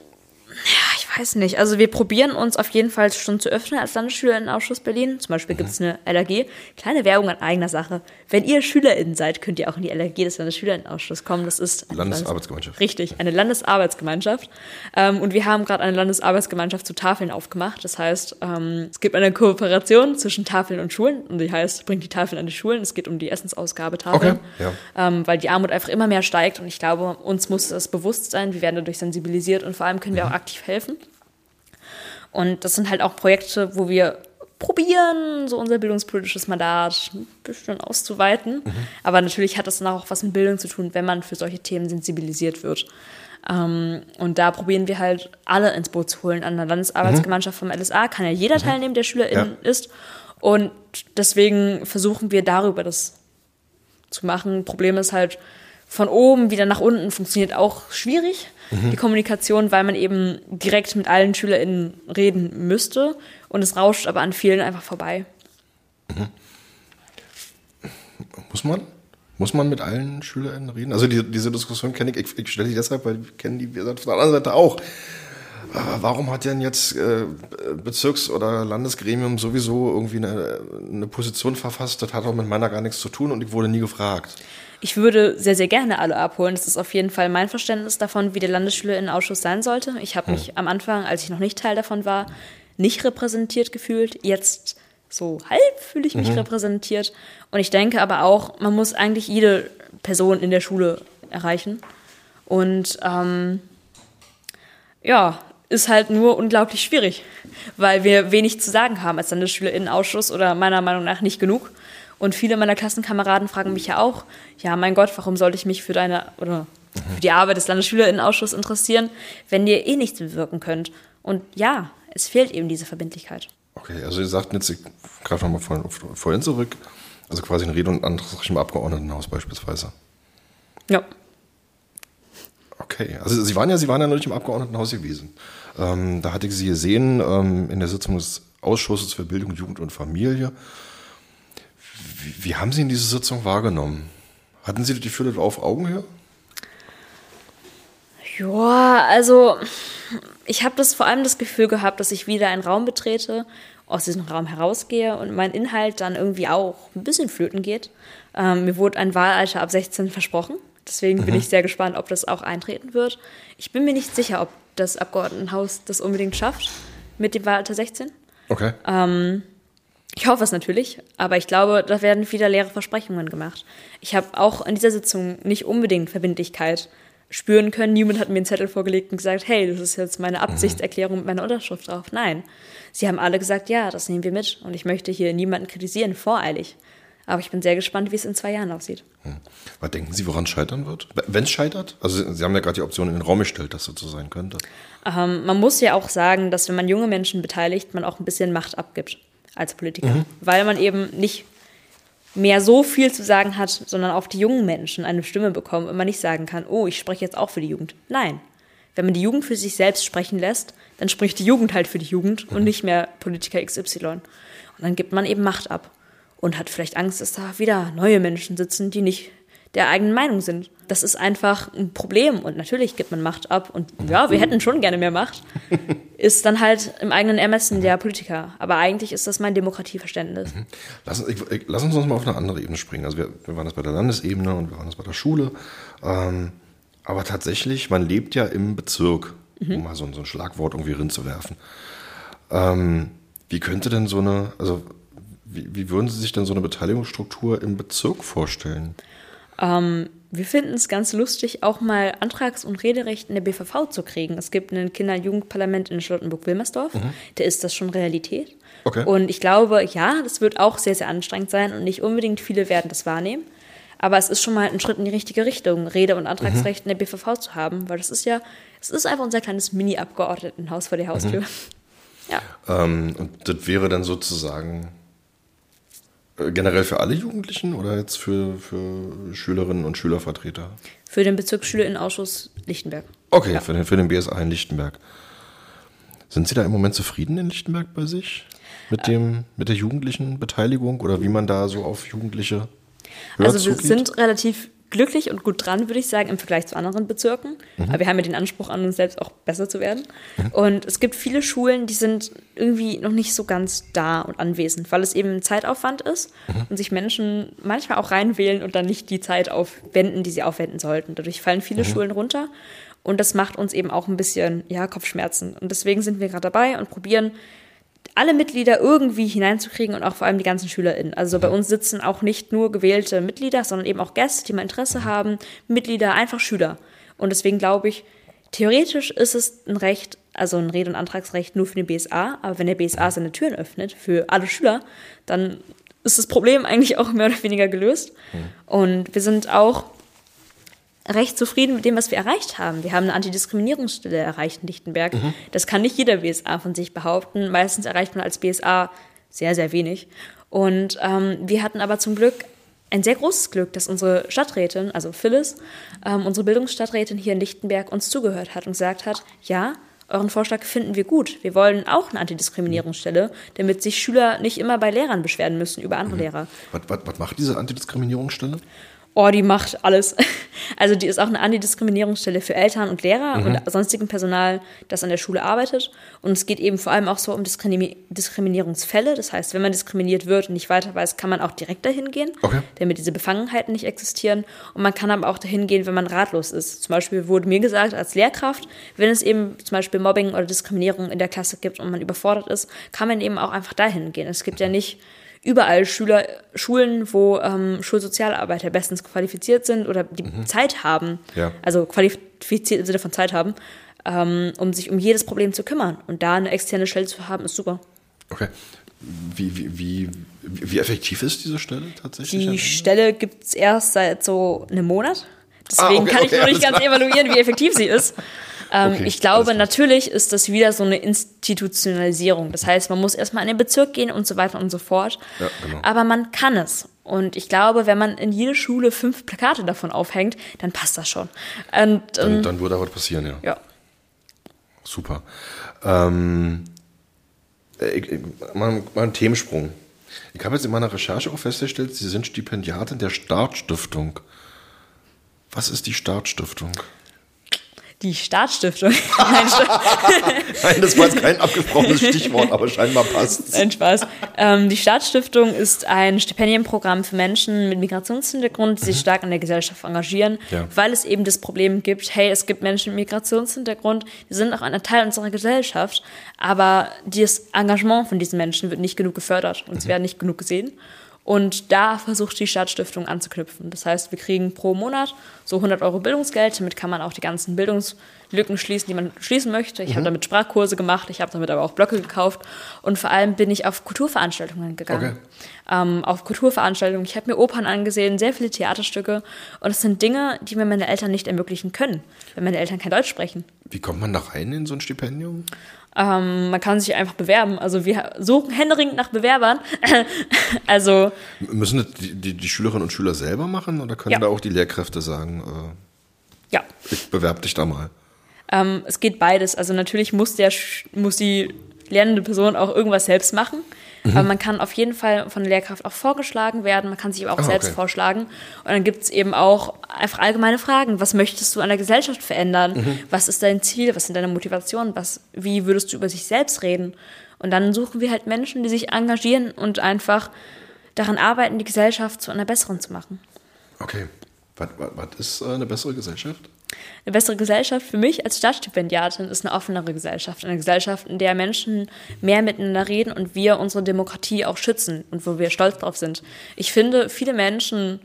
ja, weiß nicht. Also wir probieren uns auf jeden Fall schon zu öffnen als Landesschülerinnenausschuss Berlin. Zum Beispiel gibt es eine LAG. Kleine Werbung an eigener Sache. Wenn ihr SchülerInnen seid, könnt ihr auch in die LAG des Landesschülerinnenausschusses kommen. Das ist eine Landesarbeitsgemeinschaft. Richtig, eine Landesarbeitsgemeinschaft. Ähm, und wir haben gerade eine Landesarbeitsgemeinschaft zu Tafeln aufgemacht. Das heißt, ähm, es gibt eine Kooperation zwischen Tafeln und Schulen. Und die heißt, bringt die Tafeln an die Schulen. Es geht um die Essensausgabe Tafeln. Okay, ja. ähm, weil die Armut einfach immer mehr steigt. Und ich glaube, uns muss das bewusst sein. Wir werden dadurch sensibilisiert und vor allem können wir auch aktiv helfen. Und das sind halt auch Projekte, wo wir probieren, so unser bildungspolitisches Mandat ein bisschen auszuweiten. Mhm. Aber natürlich hat das dann auch was mit Bildung zu tun, wenn man für solche Themen sensibilisiert wird. Ähm, und da probieren wir halt alle ins Boot zu holen. An der Landesarbeitsgemeinschaft mhm. vom LSA kann ja jeder mhm. teilnehmen, der SchülerInnen ja. ist. Und deswegen versuchen wir darüber das zu machen. Problem ist halt, von oben wieder nach unten funktioniert auch schwierig mhm. die Kommunikation, weil man eben direkt mit allen SchülerInnen reden müsste und es rauscht aber an vielen einfach vorbei. Mhm. Muss man? Muss man mit allen SchülerInnen reden? Also die, diese Diskussion kenne ich, ich, ich stelle die deshalb, weil ich kenne die von der anderen Seite auch. Warum hat denn jetzt äh, Bezirks- oder Landesgremium sowieso irgendwie eine, eine Position verfasst? Das hat auch mit meiner gar nichts zu tun und ich wurde nie gefragt. Ich würde sehr, sehr gerne alle abholen. Das ist auf jeden Fall mein Verständnis davon, wie der Landesschülerinnenausschuss sein sollte. Ich habe mich hm. am Anfang, als ich noch nicht Teil davon war, nicht repräsentiert gefühlt. Jetzt so halb fühle ich mich mhm. repräsentiert. Und ich denke aber auch, man muss eigentlich jede Person in der Schule erreichen. Und ähm, ja, ist halt nur unglaublich schwierig, weil wir wenig zu sagen haben als Landesschülerinnenausschuss oder meiner Meinung nach nicht genug. Und viele meiner Klassenkameraden fragen mich ja auch, ja, mein Gott, warum sollte ich mich für deine oder für die Arbeit des Landesschülerinnenausschusses interessieren, wenn ihr eh nichts bewirken könnt? Und ja, es fehlt eben diese Verbindlichkeit. Okay, also ihr sagt jetzt, ich greife nochmal vorhin, vorhin zurück, also quasi ein Rede- und Antragsrecht im Abgeordnetenhaus beispielsweise. Ja. Okay, also Sie waren ja, Sie waren ja neulich im Abgeordnetenhaus gewesen. Ähm, da hatte ich Sie gesehen ähm, in der Sitzung des Ausschusses für Bildung, Jugend und Familie. Wie, wie, haben Sie in diese Sitzung wahrgenommen? Hatten Sie das Gefühl, das war auf Augenhöhe? Ja, also ich habe das vor allem das Gefühl gehabt, dass ich wieder einen Raum betrete, aus diesem Raum herausgehe und mein Inhalt dann irgendwie auch ein bisschen flöten geht. Ähm, mir wurde ein Wahlalter ab 16 versprochen. Deswegen mhm. bin ich sehr gespannt, ob das auch eintreten wird. Ich bin mir nicht sicher, ob das Abgeordnetenhaus das unbedingt schafft mit dem Wahlalter 16. Okay. Ähm, ich hoffe es natürlich, aber ich glaube, da werden wieder leere Versprechungen gemacht. Ich habe auch in dieser Sitzung nicht unbedingt Verbindlichkeit spüren können. Newman hat mir einen Zettel vorgelegt und gesagt, hey, das ist jetzt meine Absichtserklärung mit meiner Unterschrift drauf. Nein. Sie haben alle gesagt, ja, das nehmen wir mit. Und ich möchte hier niemanden kritisieren, voreilig. Aber ich bin sehr gespannt, wie es in zwei Jahren aussieht. Hm. Was denken Sie, woran scheitern wird? Wenn es scheitert? Also Sie haben ja gerade die Option in den Raum gestellt, dass das so sein könnte. Ähm, man muss ja auch sagen, dass wenn man junge Menschen beteiligt, man auch ein bisschen Macht abgibt als Politiker, mhm. weil man eben nicht mehr so viel zu sagen hat, sondern auch die jungen Menschen eine Stimme bekommen und man nicht sagen kann, oh, ich spreche jetzt auch für die Jugend. Nein. Wenn man die Jugend für sich selbst sprechen lässt, dann spricht die Jugend halt für die Jugend mhm. und nicht mehr Politiker XY. Und dann gibt man eben Macht ab und hat vielleicht Angst, dass da wieder neue Menschen sitzen, die nicht der eigenen Meinung sind. Das ist einfach ein Problem und natürlich gibt man Macht ab und ja, wir hätten schon gerne mehr Macht. Ist dann halt im eigenen Ermessen der Politiker. Aber eigentlich ist das mein Demokratieverständnis. Mhm. Lass, ich, lass uns mal auf eine andere Ebene springen. Also wir, wir waren das bei der Landesebene und wir waren das bei der Schule. Ähm, aber tatsächlich, man lebt ja im Bezirk, mhm. um mal so, so, ein Schlagwort irgendwie rinzuwerfen. Ähm, wie könnte denn so eine, also wie, wie würden Sie sich denn so eine Beteiligungsstruktur im Bezirk vorstellen? Ähm, wir finden es ganz lustig, auch mal Antrags- und Rederecht in der BVV zu kriegen. Es gibt ein Kinder- und Jugendparlament in Charlottenburg-Wilmersdorf. Mhm. Da ist das schon Realität. Okay. Und ich glaube, ja, das wird auch sehr, sehr anstrengend sein und nicht unbedingt viele werden das wahrnehmen. Aber es ist schon mal ein Schritt in die richtige Richtung, Rede- und Antragsrecht mhm. in der BVV zu haben, weil das ist ja, es ist einfach unser kleines Mini-Abgeordnetenhaus vor der Haustür. Mhm. Ja. Ähm, und das wäre dann sozusagen generell für alle Jugendlichen oder jetzt für, für Schülerinnen und Schülervertreter? Für den Bezirksschülerinnenausschuss Lichtenberg. Okay, ja. für, den, für den BSA in Lichtenberg. Sind Sie da im Moment zufrieden in Lichtenberg bei sich? Mit, dem, mit der jugendlichen Beteiligung oder wie man da so auf Jugendliche Also wir sind relativ glücklich und gut dran, würde ich sagen, im Vergleich zu anderen Bezirken. Mhm. Aber wir haben ja den Anspruch an uns selbst auch besser zu werden. Mhm. Und es gibt viele Schulen, die sind irgendwie noch nicht so ganz da und anwesend, weil es eben Zeitaufwand ist mhm. und sich Menschen manchmal auch reinwählen und dann nicht die Zeit aufwenden, die sie aufwenden sollten. Dadurch fallen viele mhm. Schulen runter. Und das macht uns eben auch ein bisschen, ja, Kopfschmerzen. Und deswegen sind wir gerade dabei und probieren, alle Mitglieder irgendwie hineinzukriegen und auch vor allem die ganzen SchülerInnen. Also bei uns sitzen auch nicht nur gewählte Mitglieder, sondern eben auch Gäste, die mal Interesse haben, Mitglieder, einfach Schüler. Und deswegen glaube ich, theoretisch ist es ein Recht, also ein Rede- und Antragsrecht nur für den BSA, aber wenn der BSA seine Türen öffnet für alle Schüler, dann ist das Problem eigentlich auch mehr oder weniger gelöst. Und wir sind auch recht zufrieden mit dem, was wir erreicht haben. Wir haben eine Antidiskriminierungsstelle erreicht in Lichtenberg. Mhm. Das kann nicht jeder BSA von sich behaupten. Meistens erreicht man als BSA sehr, sehr wenig. Und ähm, wir hatten aber zum Glück ein sehr großes Glück, dass unsere Stadträtin, also Phyllis, ähm, unsere Bildungsstadträtin hier in Lichtenberg uns zugehört hat und gesagt hat, ja, euren Vorschlag finden wir gut. Wir wollen auch eine Antidiskriminierungsstelle, damit sich Schüler nicht immer bei Lehrern beschweren müssen über andere mhm. Lehrer. Was, was, was macht diese Antidiskriminierungsstelle? Oh, die macht alles. Also die ist auch eine Antidiskriminierungsstelle für Eltern und Lehrer mhm. und sonstigen Personal, das an der Schule arbeitet. Und es geht eben vor allem auch so um Diskriminierungsfälle. Das heißt, wenn man diskriminiert wird und nicht weiter weiß, kann man auch direkt dahin gehen, okay. damit diese Befangenheiten nicht existieren. Und man kann aber auch dahin gehen, wenn man ratlos ist. Zum Beispiel wurde mir gesagt, als Lehrkraft, wenn es eben zum Beispiel Mobbing oder Diskriminierung in der Klasse gibt und man überfordert ist, kann man eben auch einfach dahin gehen. Es gibt ja nicht überall Schüler, Schulen, wo ähm, Schulsozialarbeiter bestens qualifiziert sind oder die mhm. Zeit haben, ja. also qualifiziert im Sinne von Zeit haben, ähm, um sich um jedes Problem zu kümmern. Und da eine externe Stelle zu haben, ist super. Okay. Wie, wie, wie, wie effektiv ist diese Stelle tatsächlich? Die Stelle gibt es erst seit so einem Monat. Deswegen ah, okay, kann ich okay, noch nicht ganz evaluieren, wie effektiv sie ist. Ähm, okay, ich glaube, natürlich ist das wieder so eine Institutionalisierung. Das heißt, man muss erstmal in den Bezirk gehen und so weiter und so fort. Ja, genau. Aber man kann es. Und ich glaube, wenn man in jede Schule fünf Plakate davon aufhängt, dann passt das schon. Und, dann, ähm, dann würde aber passieren, ja. Ja. Super. Ähm, ich, ich, mal, mal ein Themensprung. Ich habe jetzt in meiner Recherche auch festgestellt, Sie sind Stipendiatin der Startstiftung. Was ist die Startstiftung? Die Staatsstiftung. Nein, das war jetzt kein abgesprochenes Stichwort, aber scheinbar passt Nein, Spaß. Ähm, die Staatsstiftung ist ein Stipendienprogramm für Menschen mit Migrationshintergrund, die sich mhm. stark in der Gesellschaft engagieren, ja. weil es eben das Problem gibt, hey, es gibt Menschen mit Migrationshintergrund, die sind auch ein Teil unserer Gesellschaft, aber das Engagement von diesen Menschen wird nicht genug gefördert und mhm. es werden nicht genug gesehen. Und da versucht die Stadtstiftung anzuknüpfen. Das heißt, wir kriegen pro Monat so 100 Euro Bildungsgeld. Damit kann man auch die ganzen Bildungslücken schließen, die man schließen möchte. Ich mhm. habe damit Sprachkurse gemacht, ich habe damit aber auch Blöcke gekauft. Und vor allem bin ich auf Kulturveranstaltungen gegangen. Okay. Ähm, auf Kulturveranstaltungen. Ich habe mir Opern angesehen, sehr viele Theaterstücke. Und es sind Dinge, die mir meine Eltern nicht ermöglichen können, wenn meine Eltern kein Deutsch sprechen. Wie kommt man da rein in so ein Stipendium? Ähm, man kann sich einfach bewerben. Also wir suchen händeringend nach Bewerbern. also müssen das die, die, die, Schülerinnen und Schüler selber machen oder können ja. da auch die Lehrkräfte sagen, äh, ja, ich bewerbe dich da mal? Ähm, es geht beides. Also natürlich muss der muss die lernende Person auch irgendwas selbst machen. Mhm. Aber man kann auf jeden Fall von der Lehrkraft auch vorgeschlagen werden. Man kann sich aber auch ah, selbst okay. vorschlagen. Und dann gibt es eben auch einfach allgemeine Fragen. Was möchtest du an der Gesellschaft verändern? Mhm. Was ist dein Ziel? Was sind deine Motivationen? Was, wie würdest du über sich selbst reden? Und dann suchen wir halt Menschen, die sich engagieren und einfach daran arbeiten, die Gesellschaft zu einer besseren zu machen. Okay. Was, was, was ist äh, eine bessere Gesellschaft? Eine bessere Gesellschaft für mich als Staatsstipendiatin ist eine offenere Gesellschaft. Eine Gesellschaft, in der Menschen mehr miteinander reden und wir unsere Demokratie auch schützen und wo wir stolz drauf sind. Ich finde, viele Menschen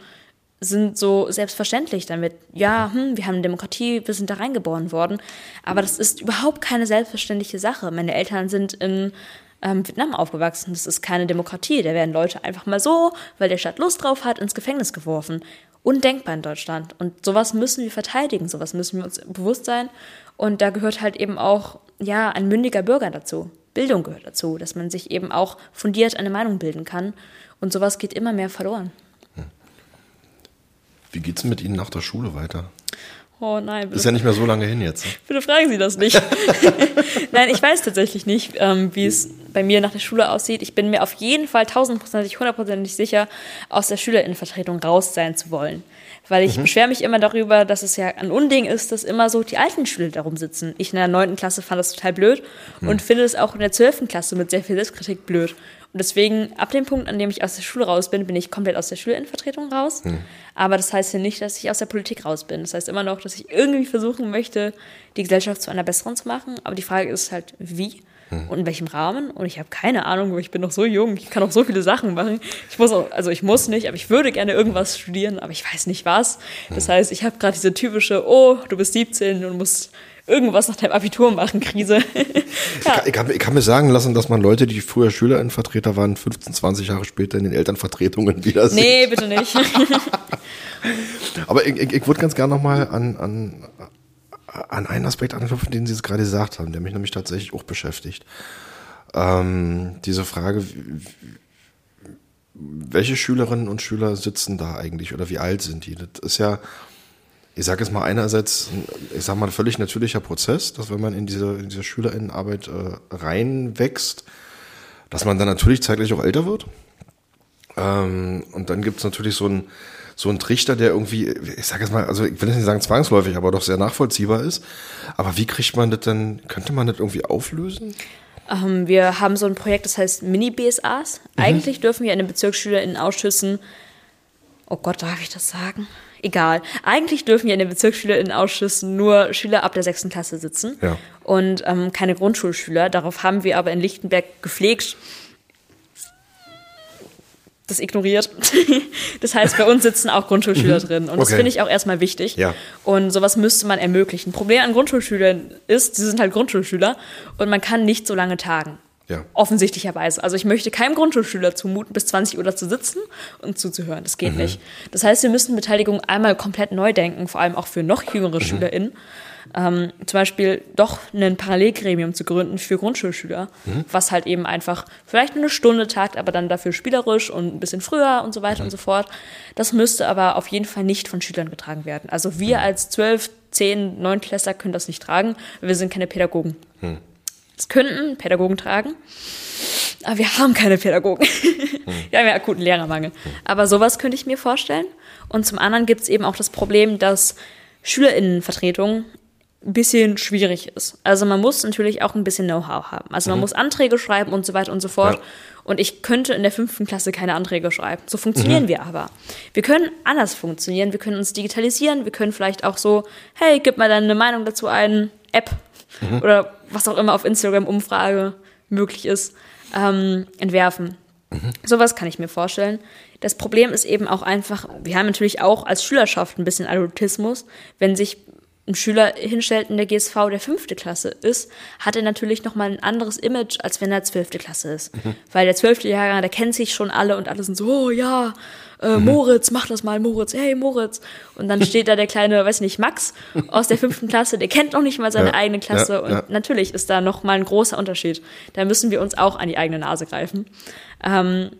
sind so selbstverständlich damit. Ja, hm, wir haben eine Demokratie, wir sind da reingeboren worden. Aber das ist überhaupt keine selbstverständliche Sache. Meine Eltern sind in ähm, Vietnam aufgewachsen. Das ist keine Demokratie. Da werden Leute einfach mal so, weil der Staat Lust drauf hat, ins Gefängnis geworfen undenkbar in Deutschland. Und sowas müssen wir verteidigen, sowas müssen wir uns bewusst sein. Und da gehört halt eben auch, ja, ein mündiger Bürger dazu. Bildung gehört dazu, dass man sich eben auch fundiert eine Meinung bilden kann. Und sowas geht immer mehr verloren. Hm. Wie geht's mit Ihnen nach der Schule weiter? Oh nein. Bitte. Ist ja nicht mehr so lange hin jetzt. Bitte fragen Sie das nicht. nein, ich weiß tatsächlich nicht, ähm, wie es bei mir nach der Schule aussieht. Ich bin mir auf jeden Fall tausendprozentig, hundertprozentig sicher, aus der Schülerinnenvertretung raus sein zu wollen. Weil ich mhm. beschwere mich immer darüber, dass es ja ein Unding ist, dass immer so die alten Schüler darum sitzen. Ich in der neunten Klasse fand das total blöd mhm. und finde es auch in der zwölften Klasse mit sehr viel Selbstkritik blöd. Und deswegen, ab dem Punkt, an dem ich aus der Schule raus bin, bin ich komplett aus der Schülerinnenvertretung raus. Mhm. Aber das heißt ja nicht, dass ich aus der Politik raus bin. Das heißt immer noch, dass ich irgendwie versuchen möchte, die Gesellschaft zu einer besseren zu machen. Aber die Frage ist halt, wie? Mhm. Und in welchem Rahmen? Und ich habe keine Ahnung, ich bin noch so jung, ich kann noch so viele Sachen machen. Ich muss auch, also ich muss nicht, aber ich würde gerne irgendwas studieren, aber ich weiß nicht was. Das mhm. heißt, ich habe gerade diese typische, oh, du bist 17 und musst irgendwas nach deinem Abitur machen, Krise. ja. ich, kann, ich, kann, mir sagen lassen, dass man Leute, die früher Schülerinnenvertreter waren, 15, 20 Jahre später in den Elternvertretungen wieder sieht. Nee, bitte nicht. aber ich, ich, ich würde ganz gerne nochmal an, an, an einen Aspekt anknüpfen, den Sie es gerade gesagt haben, der mich nämlich tatsächlich auch beschäftigt. Ähm, diese Frage, welche Schülerinnen und Schüler sitzen da eigentlich oder wie alt sind die? Das ist ja, ich sage jetzt mal einerseits, ich sage mal, ein völlig natürlicher Prozess, dass wenn man in diese, in diese Schülerinnenarbeit äh, reinwächst, dass man dann natürlich zeitlich auch älter wird. Ähm, und dann gibt es natürlich so ein so ein Trichter, der irgendwie, ich sage jetzt mal, also ich will nicht sagen zwangsläufig, aber doch sehr nachvollziehbar ist. Aber wie kriegt man das denn, könnte man das irgendwie auflösen? Ähm, wir haben so ein Projekt, das heißt Mini-BSAs. Mhm. Eigentlich dürfen wir in den Bezirksschülerinnenausschüssen, oh Gott, darf ich das sagen? Egal. Eigentlich dürfen wir in den Bezirksschülerinnenausschüssen nur Schüler ab der sechsten Klasse sitzen ja. und ähm, keine Grundschulschüler. Darauf haben wir aber in Lichtenberg gepflegt, das ignoriert. das heißt, bei uns sitzen auch Grundschulschüler mhm. drin. Und okay. das finde ich auch erstmal wichtig. Ja. Und sowas müsste man ermöglichen. Problem an Grundschulschülern ist, sie sind halt Grundschulschüler und man kann nicht so lange tagen. Ja. Offensichtlicherweise. Also ich möchte keinem Grundschulschüler zumuten, bis 20 Uhr da zu sitzen und zuzuhören. Das geht mhm. nicht. Das heißt, wir müssen Beteiligung einmal komplett neu denken, vor allem auch für noch jüngere mhm. SchülerInnen ähm, zum Beispiel doch ein Parallelgremium zu gründen für Grundschulschüler, mhm. was halt eben einfach vielleicht nur eine Stunde tagt, aber dann dafür spielerisch und ein bisschen früher und so weiter mhm. und so fort. Das müsste aber auf jeden Fall nicht von Schülern getragen werden. Also wir mhm. als 12, 10, 9 Klässler können das nicht tragen, wir sind keine Pädagogen. Mhm. Das könnten Pädagogen tragen. Aber wir haben keine Pädagogen. Hm. wir haben ja akuten Lehrermangel. Hm. Aber sowas könnte ich mir vorstellen. Und zum anderen gibt es eben auch das Problem, dass SchülerInnenvertretungen ein bisschen schwierig ist. Also man muss natürlich auch ein bisschen Know-how haben. Also man mhm. muss Anträge schreiben und so weiter und so fort. Ja. Und ich könnte in der fünften Klasse keine Anträge schreiben. So funktionieren mhm. wir aber. Wir können anders funktionieren. Wir können uns digitalisieren. Wir können vielleicht auch so, hey, gib mal deine Meinung dazu ein, App mhm. oder was auch immer auf Instagram Umfrage möglich ist, ähm, entwerfen. Mhm. Sowas kann ich mir vorstellen. Das Problem ist eben auch einfach, wir haben natürlich auch als Schülerschaft ein bisschen Adultismus, wenn sich ein Schüler hinstellt in der GSV, der fünfte Klasse ist, hat er natürlich nochmal ein anderes Image, als wenn er zwölfte Klasse ist. Mhm. Weil der zwölfte Jahrgang, der kennt sich schon alle und alle sind so, oh ja, äh, mhm. Moritz, mach das mal, Moritz, hey Moritz. Und dann steht da der kleine, weiß nicht, Max aus der fünften Klasse, der kennt noch nicht mal seine ja, eigene Klasse. Ja, und ja. natürlich ist da nochmal ein großer Unterschied. Da müssen wir uns auch an die eigene Nase greifen. Ähm,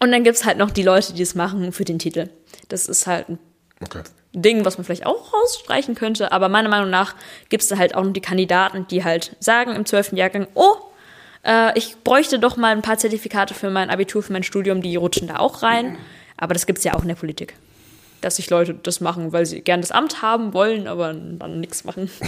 und dann gibt's halt noch die Leute, die es machen für den Titel. Das ist halt ein okay. Ding, was man vielleicht auch rausstreichen könnte. Aber meiner Meinung nach gibt es da halt auch noch die Kandidaten, die halt sagen im zwölften Jahrgang, oh, äh, ich bräuchte doch mal ein paar Zertifikate für mein Abitur, für mein Studium, die rutschen da auch rein. Aber das gibt es ja auch in der Politik. Dass sich Leute das machen, weil sie gern das Amt haben wollen, aber dann nichts machen.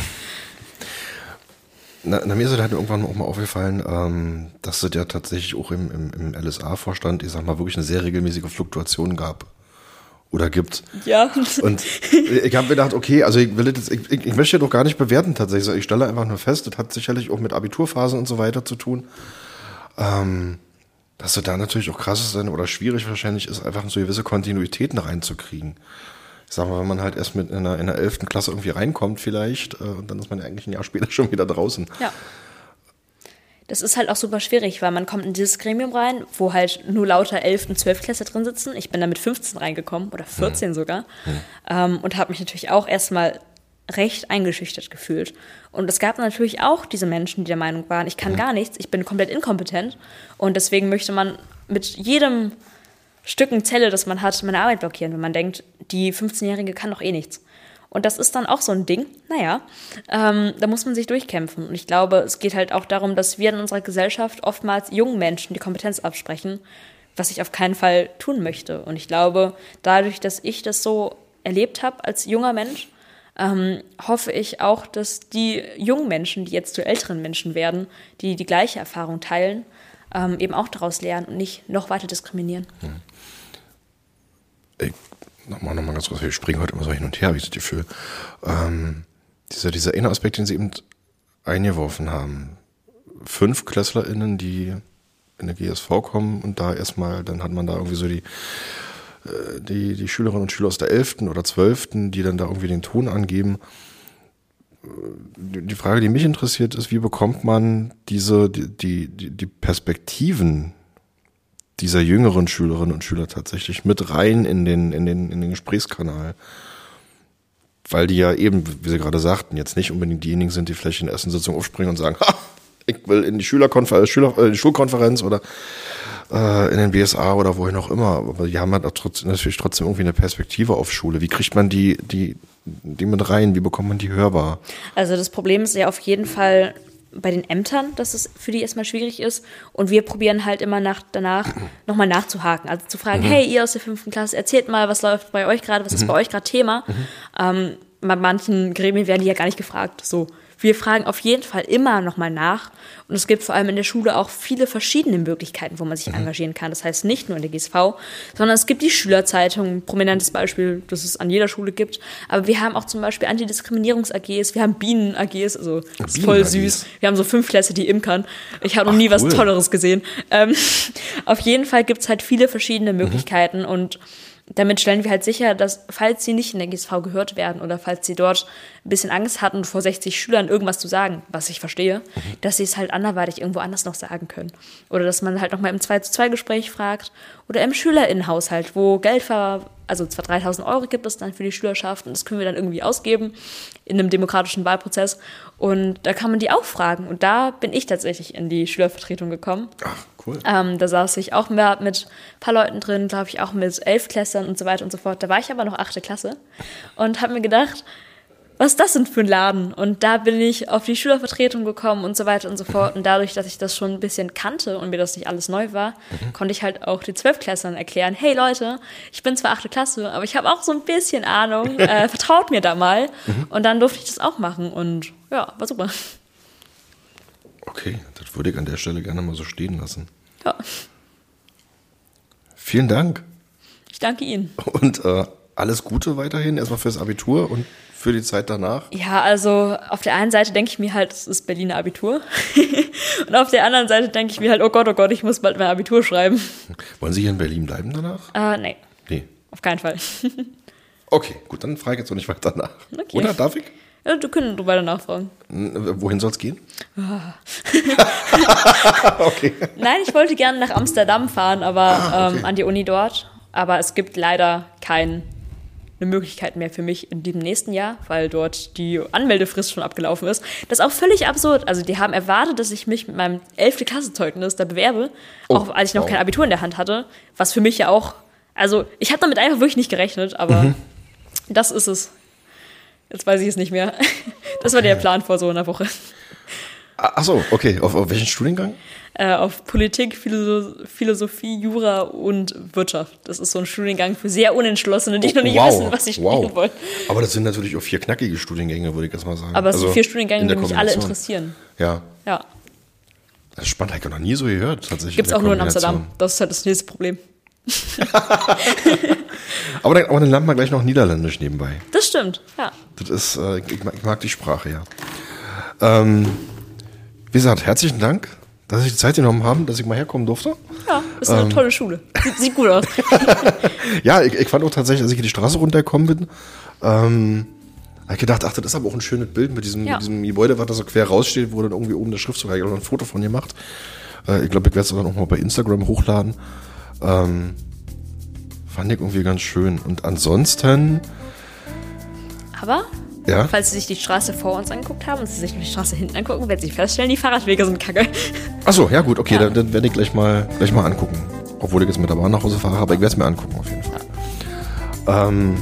Na, na, mir ist halt irgendwann auch mal aufgefallen, ähm, dass es ja tatsächlich auch im, im, im LSA-Vorstand, ich sag mal, wirklich eine sehr regelmäßige Fluktuation gab oder gibt. Ja. Und ich habe mir gedacht, okay, also ich will das, ich, ich, ich möchte doch gar nicht bewerten tatsächlich. Ich stelle einfach nur fest, das hat sicherlich auch mit Abiturphasen und so weiter zu tun. Ähm, dass du da natürlich auch krass ist oder schwierig wahrscheinlich ist, einfach so gewisse Kontinuitäten reinzukriegen. Ich sag mal, wenn man halt erst mit in der, in der 11. Klasse irgendwie reinkommt vielleicht, äh, und dann ist man ja eigentlich ein Jahr später schon wieder draußen. Ja das ist halt auch super schwierig, weil man kommt in dieses Gremium rein, wo halt nur lauter 11. und 12. Klasse drin sitzen. Ich bin da mit 15 reingekommen oder 14 mhm. sogar mhm. Ähm, und habe mich natürlich auch erstmal recht eingeschüchtert gefühlt. Und es gab natürlich auch diese Menschen, die der Meinung waren, ich kann mhm. gar nichts, ich bin komplett inkompetent und deswegen möchte man mit jedem Stücken Zelle, das man hat, meine Arbeit blockieren, wenn man denkt, die 15-Jährige kann doch eh nichts. Und das ist dann auch so ein Ding. Naja, ähm, da muss man sich durchkämpfen. Und ich glaube, es geht halt auch darum, dass wir in unserer Gesellschaft oftmals jungen Menschen die Kompetenz absprechen, was ich auf keinen Fall tun möchte. Und ich glaube, dadurch, dass ich das so erlebt habe als junger Mensch, ähm, hoffe ich auch, dass die jungen Menschen, die jetzt zu älteren Menschen werden, die die gleiche Erfahrung teilen, ähm, eben auch daraus lernen und nicht noch weiter diskriminieren. Hm. Nochmal, nochmal ganz kurz, wir springen heute immer so hin und her, habe ich das Gefühl. Ähm, dieser, dieser eine Aspekt, den sie eben eingeworfen haben. Fünf KlässlerInnen, die in der GSV kommen und da erstmal, dann hat man da irgendwie so die, äh, die, die Schülerinnen und Schüler aus der 11. oder 12., die dann da irgendwie den Ton angeben. Die Frage, die mich interessiert, ist, wie bekommt man diese, die, die, die Perspektiven dieser jüngeren Schülerinnen und Schüler tatsächlich mit rein in den, in den, in den Gesprächskanal. Weil die ja eben, wie Sie gerade sagten, jetzt nicht unbedingt diejenigen sind, die vielleicht in der ersten Sitzung aufspringen und sagen, ha, ich will in die Schülerkonferenz, Schüler, äh, Schulkonferenz oder äh, in den BSA oder wohin auch immer. Aber die haben halt trotzdem, natürlich trotzdem irgendwie eine Perspektive auf Schule. Wie kriegt man die, die, die mit rein? Wie bekommt man die hörbar? Also das Problem ist ja auf jeden Fall bei den Ämtern, dass es für die erstmal schwierig ist. Und wir probieren halt immer nach, danach nochmal nachzuhaken. Also zu fragen, mhm. hey, ihr aus der fünften Klasse, erzählt mal, was läuft bei euch gerade, was mhm. ist bei euch gerade Thema. Mhm. Ähm, bei manchen Gremien werden die ja gar nicht gefragt. So, wir fragen auf jeden Fall immer nochmal nach. Und es gibt vor allem in der Schule auch viele verschiedene Möglichkeiten, wo man sich mhm. engagieren kann. Das heißt nicht nur in der GSV, sondern es gibt die Schülerzeitung, ein prominentes Beispiel, das es an jeder Schule gibt. Aber wir haben auch zum Beispiel Antidiskriminierungs-AGs, wir haben Bienen-AGs, also das ist voll süß. Wir haben so fünf Klässe, die imkern. Ich habe noch Ach, nie cool. was Tolleres gesehen. Ähm, auf jeden Fall gibt es halt viele verschiedene mhm. Möglichkeiten mhm. und damit stellen wir halt sicher, dass falls sie nicht in der GSV gehört werden oder falls sie dort ein bisschen Angst hatten, vor 60 Schülern irgendwas zu sagen, was ich verstehe, mhm. dass sie es halt anderweitig irgendwo anders noch sagen können. Oder dass man halt nochmal im 2 zu 2 Gespräch fragt oder im Schülerinnenhaushalt, wo Geld ver also zwar 3000 Euro gibt es dann für die Schülerschaft und das können wir dann irgendwie ausgeben in einem demokratischen Wahlprozess. Und da kann man die auch fragen. Und da bin ich tatsächlich in die Schülervertretung gekommen. Ach, cool. Ähm, da saß ich auch mehr mit ein paar Leuten drin, glaube ich, auch mit Elfklässlern und so weiter und so fort. Da war ich aber noch achte Klasse und habe mir gedacht, was ist das denn für ein Laden? Und da bin ich auf die Schülervertretung gekommen und so weiter und so fort. Und dadurch, dass ich das schon ein bisschen kannte und mir das nicht alles neu war, mhm. konnte ich halt auch die Zwölfklässlern erklären, hey Leute, ich bin zwar achte Klasse, aber ich habe auch so ein bisschen Ahnung, äh, vertraut mir da mal. Mhm. Und dann durfte ich das auch machen und ja, war super. Okay, das würde ich an der Stelle gerne mal so stehen lassen. Ja. Vielen Dank. Ich danke Ihnen. Und äh, alles Gute weiterhin, erstmal fürs Abitur und für die Zeit danach? Ja, also auf der einen Seite denke ich mir halt, es ist Berliner Abitur. und auf der anderen Seite denke ich mir halt, oh Gott, oh Gott, ich muss bald mein Abitur schreiben. Wollen Sie hier in Berlin bleiben danach? Äh, nee. Nee. Auf keinen Fall. okay, gut, dann frage ich jetzt auch nicht weiter nach. Okay. Oder darf ich? Ja, du können du weiter nachfragen. Wohin soll es gehen? Ah. okay. Nein, ich wollte gerne nach Amsterdam fahren, aber ah, okay. ähm, an die Uni dort. Aber es gibt leider keinen eine Möglichkeit mehr für mich in dem nächsten Jahr, weil dort die Anmeldefrist schon abgelaufen ist. Das ist auch völlig absurd. Also die haben erwartet, dass ich mich mit meinem 11. Klassenzeugnis da bewerbe, oh, auch als ich noch wow. kein Abitur in der Hand hatte, was für mich ja auch, also ich habe damit einfach wirklich nicht gerechnet, aber mhm. das ist es. Jetzt weiß ich es nicht mehr. Das war der Plan vor so einer Woche. Achso, okay. Auf, auf welchen Studiengang? Äh, auf Politik, Philosophie, Jura und Wirtschaft. Das ist so ein Studiengang für sehr Unentschlossene, die oh, noch nicht wow, wissen, was sie studieren wollen. Aber das sind natürlich auch vier knackige Studiengänge, würde ich jetzt mal sagen. Aber es also sind vier Studiengänge, die mich alle interessieren. Ja. Ja. Das ist spannend, habe ich noch nie so gehört. Gibt es auch nur in Amsterdam. Das ist halt das nächste Problem. aber, dann, aber dann lernt man gleich noch Niederländisch nebenbei. Das stimmt, ja. Das ist, äh, ich, mag, ich, mag, die Sprache, ja. Ähm, wie gesagt, herzlichen Dank dass Sie die Zeit genommen haben, dass ich mal herkommen durfte. Ja, ist eine ähm, tolle Schule. Sieht, sieht gut aus. ja, ich, ich, fand auch tatsächlich, als ich die Straße runtergekommen bin, ähm, habe ich gedacht, ach, das ist aber auch ein schönes Bild mit diesem, ja. mit diesem Gebäude, was da so quer raussteht, wo dann irgendwie oben der Schriftzug, ich habe ein Foto von gemacht. Äh, ich glaube, ich werde es dann auch mal bei Instagram hochladen. Ähm, fand ich irgendwie ganz schön. Und ansonsten. Aber ja? Falls Sie sich die Straße vor uns angeguckt haben und Sie sich die Straße hinten angucken, werden Sie feststellen, die Fahrradwege sind kacke. Achso, ja gut, okay, ja. Dann, dann werde ich gleich mal, gleich mal angucken. Obwohl ich jetzt mit der Bahn nach Hause fahre, aber ich werde es mir angucken auf jeden Fall. Ja. Ähm,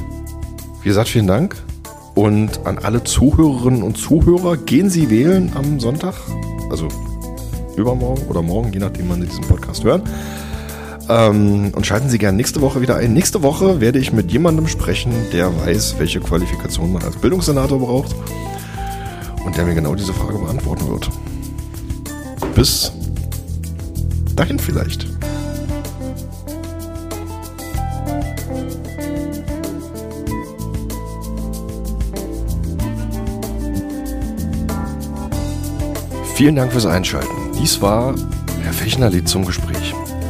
wie gesagt, vielen Dank. Und an alle Zuhörerinnen und Zuhörer, gehen Sie wählen am Sonntag, also übermorgen oder morgen, je nachdem, wann Sie diesen Podcast hören. Ähm, und schalten Sie gerne nächste Woche wieder ein. Nächste Woche werde ich mit jemandem sprechen, der weiß, welche Qualifikation man als Bildungssenator braucht und der mir genau diese Frage beantworten wird. Bis dahin vielleicht. Vielen Dank fürs Einschalten. Dies war Herr Fechner-Lied zum Gespräch.